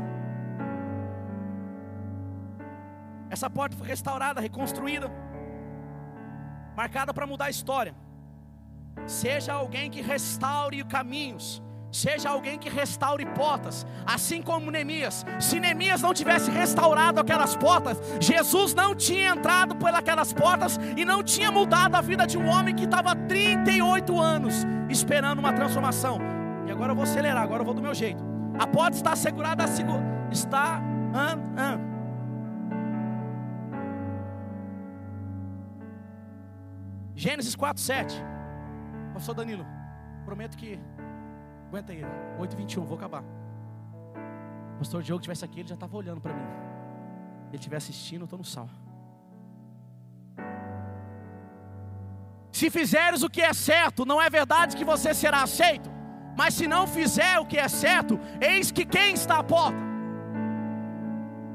Essa porta foi restaurada, reconstruída, marcada para mudar a história. Seja alguém que restaure caminhos Seja alguém que restaure portas, assim como Neemias. Se Neemias não tivesse restaurado aquelas portas, Jesus não tinha entrado por aquelas portas e não tinha mudado a vida de um homem que estava 38 anos esperando uma transformação. E agora eu vou acelerar, agora eu vou do meu jeito. A porta está segurada, está. Gênesis 4, 7. Pastor Danilo, prometo que Aguenta aí, 8h21, vou acabar. O pastor Diogo estivesse aqui, ele já estava olhando para mim. Ele estiver assistindo, eu estou no sal. Se fizeres o que é certo, não é verdade que você será aceito. Mas se não fizer o que é certo, eis que quem está à porta.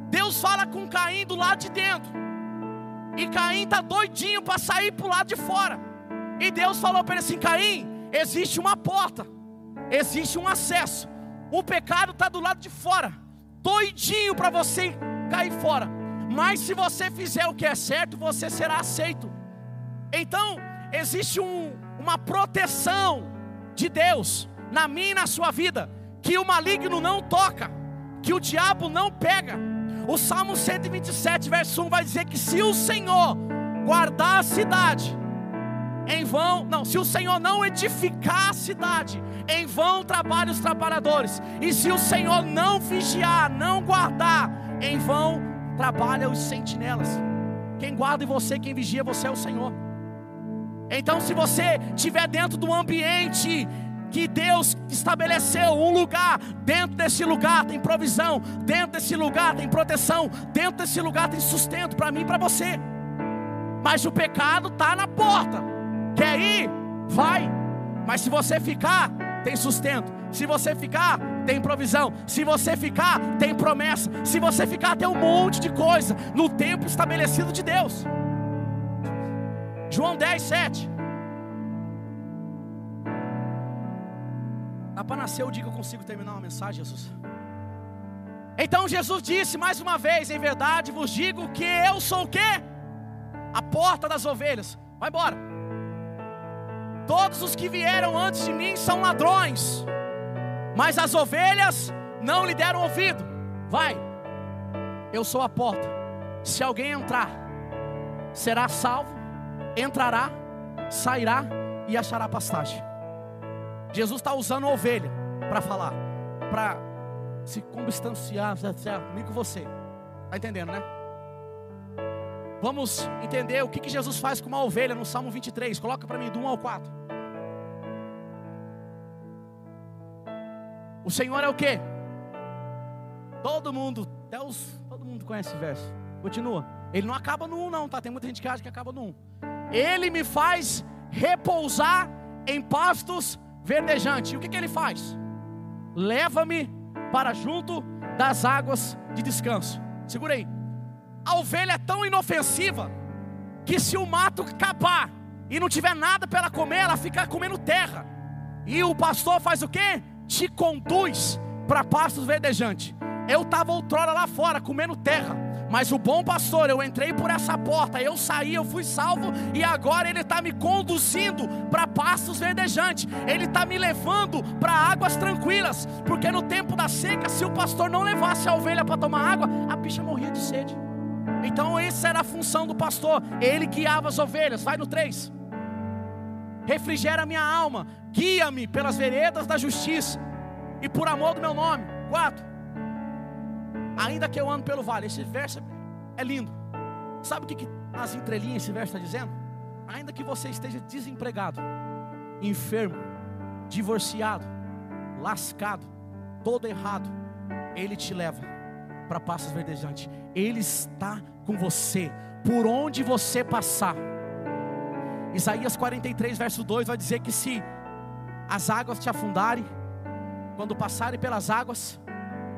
Deus fala com Caim do lado de dentro. E Caim está doidinho para sair para o lado de fora. E Deus falou para ele assim: Caim, existe uma porta existe um acesso. O pecado está do lado de fora, doidinho para você cair fora. Mas se você fizer o que é certo, você será aceito. Então, existe um, uma proteção de Deus na minha e na sua vida, que o maligno não toca, que o diabo não pega. O Salmo 127, verso 1 vai dizer que se o Senhor guardar a cidade, em vão, não, se o Senhor não edificar a cidade, em vão trabalham os trabalhadores, e se o Senhor não vigiar, não guardar, em vão trabalham os sentinelas. Quem guarda em você, quem vigia você é o Senhor. Então, se você estiver dentro do ambiente que Deus estabeleceu, um lugar, dentro desse lugar tem provisão, dentro desse lugar tem proteção, dentro desse lugar tem sustento para mim e para você. Mas o pecado está na porta. Quer ir? Vai. Mas se você ficar, tem sustento. Se você ficar, tem provisão. Se você ficar, tem promessa. Se você ficar, tem um monte de coisa no tempo estabelecido de Deus. João 10, 7. Dá para nascer o dia que eu consigo terminar uma mensagem, Jesus? Então Jesus disse mais uma vez: Em verdade vos digo que eu sou o quê? A porta das ovelhas. Vai embora. Todos os que vieram antes de mim são ladrões, mas as ovelhas não lhe deram ouvido. Vai, eu sou a porta. Se alguém entrar, será salvo, entrará, sairá e achará pastagem. Jesus está usando a ovelha para falar, para se constanciar comigo com você. Está entendendo, né? Vamos entender o que, que Jesus faz com uma ovelha no Salmo 23. Coloca para mim do 1 ao 4. O Senhor é o que? Todo mundo, os, todo mundo conhece esse verso. Continua. Ele não acaba no 1 não, tá? Tem muita gente que acha que acaba no 1. Ele me faz repousar em pastos verdejantes. E o que, que ele faz? Leva-me para junto das águas de descanso. Segura aí. A ovelha é tão inofensiva que se o mato acabar e não tiver nada para ela comer, ela fica comendo terra. E o pastor faz o quê? Te conduz para pastos verdejantes. Eu estava outrora lá fora comendo terra. Mas o bom pastor, eu entrei por essa porta, eu saí, eu fui salvo, e agora ele está me conduzindo para pastos verdejantes, ele está me levando para águas tranquilas, porque no tempo da seca, se o pastor não levasse a ovelha para tomar água, a bicha morria de sede. Então, essa era a função do pastor. Ele guiava as ovelhas. Vai no 3. Refrigera minha alma, guia-me pelas veredas da justiça e por amor do meu nome. 4. Ainda que eu ando pelo vale. Esse verso é lindo. Sabe o que, que nas entrelinhas esse verso está dizendo? Ainda que você esteja desempregado, enfermo, divorciado, lascado, todo errado, Ele te leva para passos verdejantes. Ele está com você, por onde você passar. Isaías 43, verso 2 vai dizer que se as águas te afundarem, quando passarem pelas águas,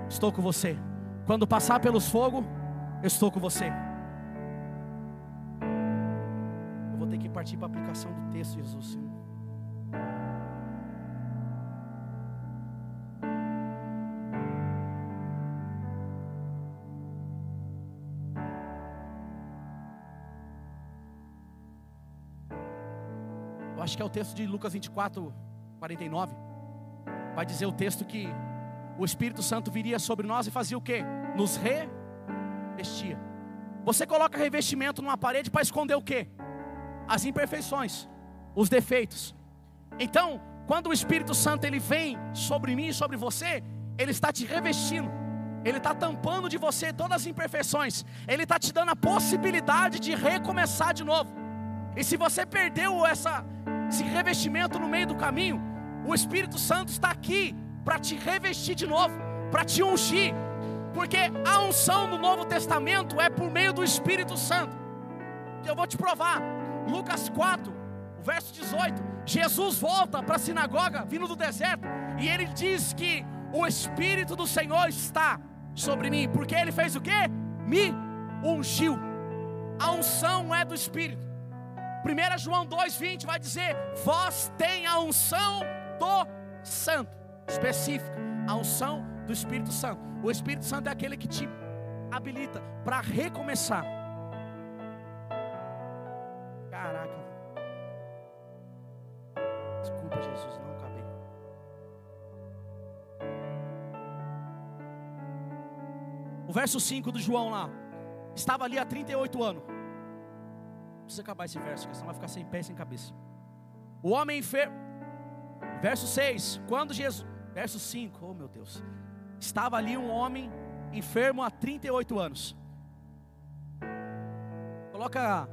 estou com você. Quando passar pelos fogos, eu estou com você. Eu vou ter que partir para a aplicação do texto, Jesus. Eu acho que é o texto de Lucas 24, 49. Vai dizer o texto que o Espírito Santo viria sobre nós e fazia o que? Nos revestia. Você coloca revestimento numa parede para esconder o que? As imperfeições, os defeitos. Então, quando o Espírito Santo ele vem sobre mim e sobre você, ele está te revestindo. Ele está tampando de você todas as imperfeições. Ele está te dando a possibilidade de recomeçar de novo. E se você perdeu essa, esse revestimento no meio do caminho, o Espírito Santo está aqui para te revestir de novo, para te ungir, porque a unção no Novo Testamento é por meio do Espírito Santo. Eu vou te provar. Lucas 4, verso 18. Jesus volta para a sinagoga, vindo do deserto, e ele diz que o Espírito do Senhor está sobre mim, porque ele fez o que? Me ungiu. A unção é do Espírito. 1 João 2,20 vai dizer: Vós tem a unção do Santo específica, a unção do Espírito Santo. O Espírito Santo é aquele que te habilita para recomeçar. Caraca. Desculpa, Jesus, não acabei. O verso 5 do João lá. Estava ali há 38 anos. Precisa acabar esse verso, porque senão vai ficar sem pé e sem cabeça. O homem enfermo. Verso 6. Quando Jesus. Verso 5, oh meu Deus. Estava ali um homem enfermo há 38 anos. Coloca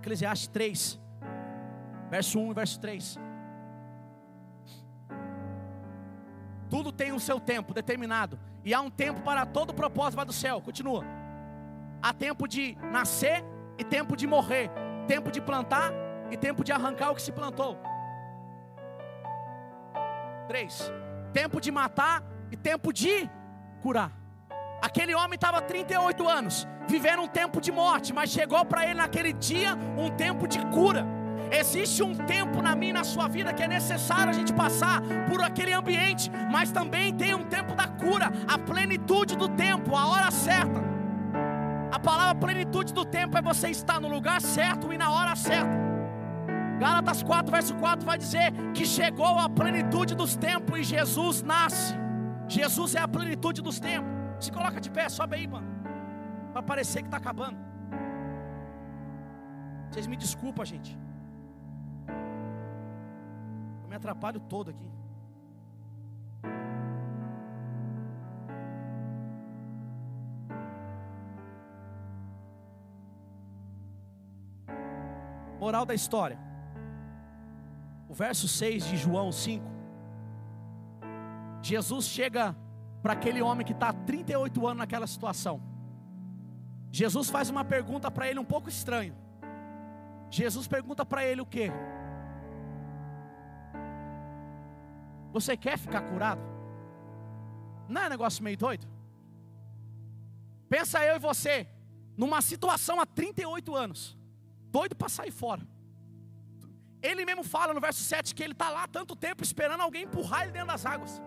Eclesiastes 3, verso 1 e verso 3. Tudo tem o seu tempo determinado, e há um tempo para todo propósito do céu. Continua. Há tempo de nascer e tempo de morrer, tempo de plantar e tempo de arrancar o que se plantou. 3. Tempo de matar e tempo de curar. Aquele homem estava 38 anos, vivendo um tempo de morte, mas chegou para ele naquele dia um tempo de cura. Existe um tempo na minha e na sua vida que é necessário a gente passar por aquele ambiente, mas também tem um tempo da cura, a plenitude do tempo, a hora certa. A palavra plenitude do tempo é você estar no lugar certo e na hora certa. Gálatas 4, verso 4 vai dizer que chegou a plenitude dos tempos e Jesus nasce. Jesus é a plenitude dos tempos. Se coloca de pé, sobe aí, mano. Para parecer que está acabando. Vocês me desculpam, gente. Eu me atrapalho todo aqui. Moral da história o verso 6 de João 5. Jesus chega para aquele homem que está há 38 anos naquela situação. Jesus faz uma pergunta para ele um pouco estranho. Jesus pergunta para ele o que? Você quer ficar curado? Não é um negócio meio doido? Pensa eu e você, numa situação há 38 anos, doido para sair fora. Ele mesmo fala no verso 7 que ele está lá tanto tempo esperando alguém empurrar ele dentro das águas.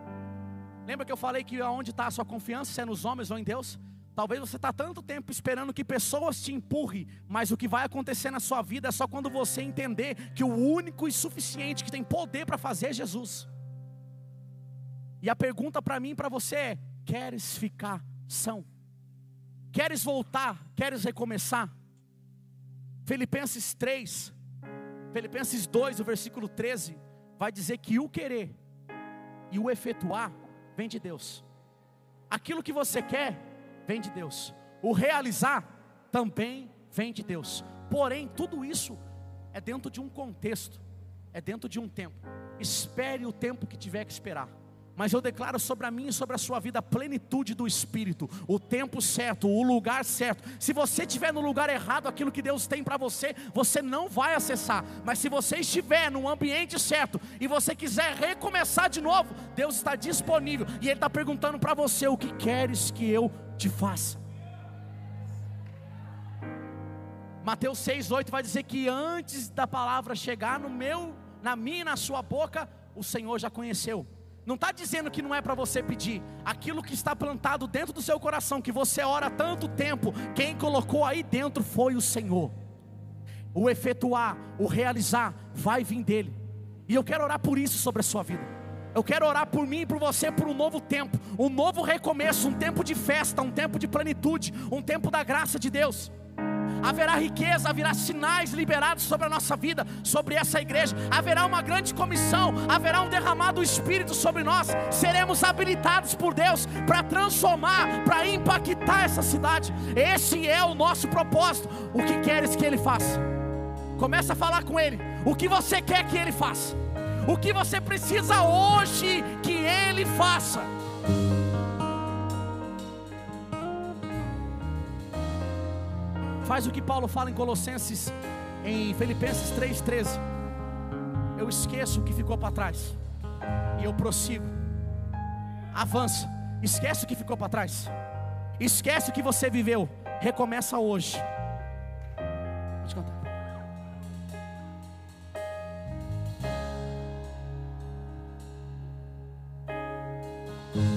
Lembra que eu falei que onde está a sua confiança, se é nos homens ou em Deus? Talvez você está tanto tempo esperando que pessoas te empurrem, mas o que vai acontecer na sua vida é só quando você entender que o único e suficiente que tem poder para fazer é Jesus. E a pergunta para mim e para você é: queres ficar são? Queres voltar? Queres recomeçar? Filipenses 3, Filipenses 2, o versículo 13, vai dizer que o querer e o efetuar vem de Deus. Aquilo que você quer vem de Deus. O realizar também vem de Deus. Porém, tudo isso é dentro de um contexto. é dentro de um tempo. Espere o tempo que tiver que esperar. Mas eu declaro sobre a minha e sobre a sua vida a plenitude do Espírito, o tempo certo, o lugar certo. Se você estiver no lugar errado, aquilo que Deus tem para você, você não vai acessar. Mas se você estiver no ambiente certo e você quiser recomeçar de novo, Deus está disponível e Ele está perguntando para você: o que queres que eu te faça? Mateus 6,8 vai dizer que antes da palavra chegar no meu, na minha e na sua boca, o Senhor já conheceu. Não está dizendo que não é para você pedir. Aquilo que está plantado dentro do seu coração, que você ora tanto tempo, quem colocou aí dentro foi o Senhor. O efetuar, o realizar, vai vir dele. E eu quero orar por isso sobre a sua vida. Eu quero orar por mim e por você por um novo tempo, um novo recomeço, um tempo de festa, um tempo de plenitude, um tempo da graça de Deus haverá riqueza, haverá sinais liberados sobre a nossa vida, sobre essa igreja, haverá uma grande comissão, haverá um derramado do Espírito sobre nós, seremos habilitados por Deus para transformar, para impactar essa cidade. Esse é o nosso propósito. O que queres que Ele faça? Começa a falar com Ele. O que você quer que Ele faça? O que você precisa hoje que Ele faça? Faz o que Paulo fala em Colossenses, em Filipenses 3,13. Eu esqueço o que ficou para trás, e eu prossigo. Avança, esquece o que ficou para trás, esquece o que você viveu, recomeça hoje. Pode contar.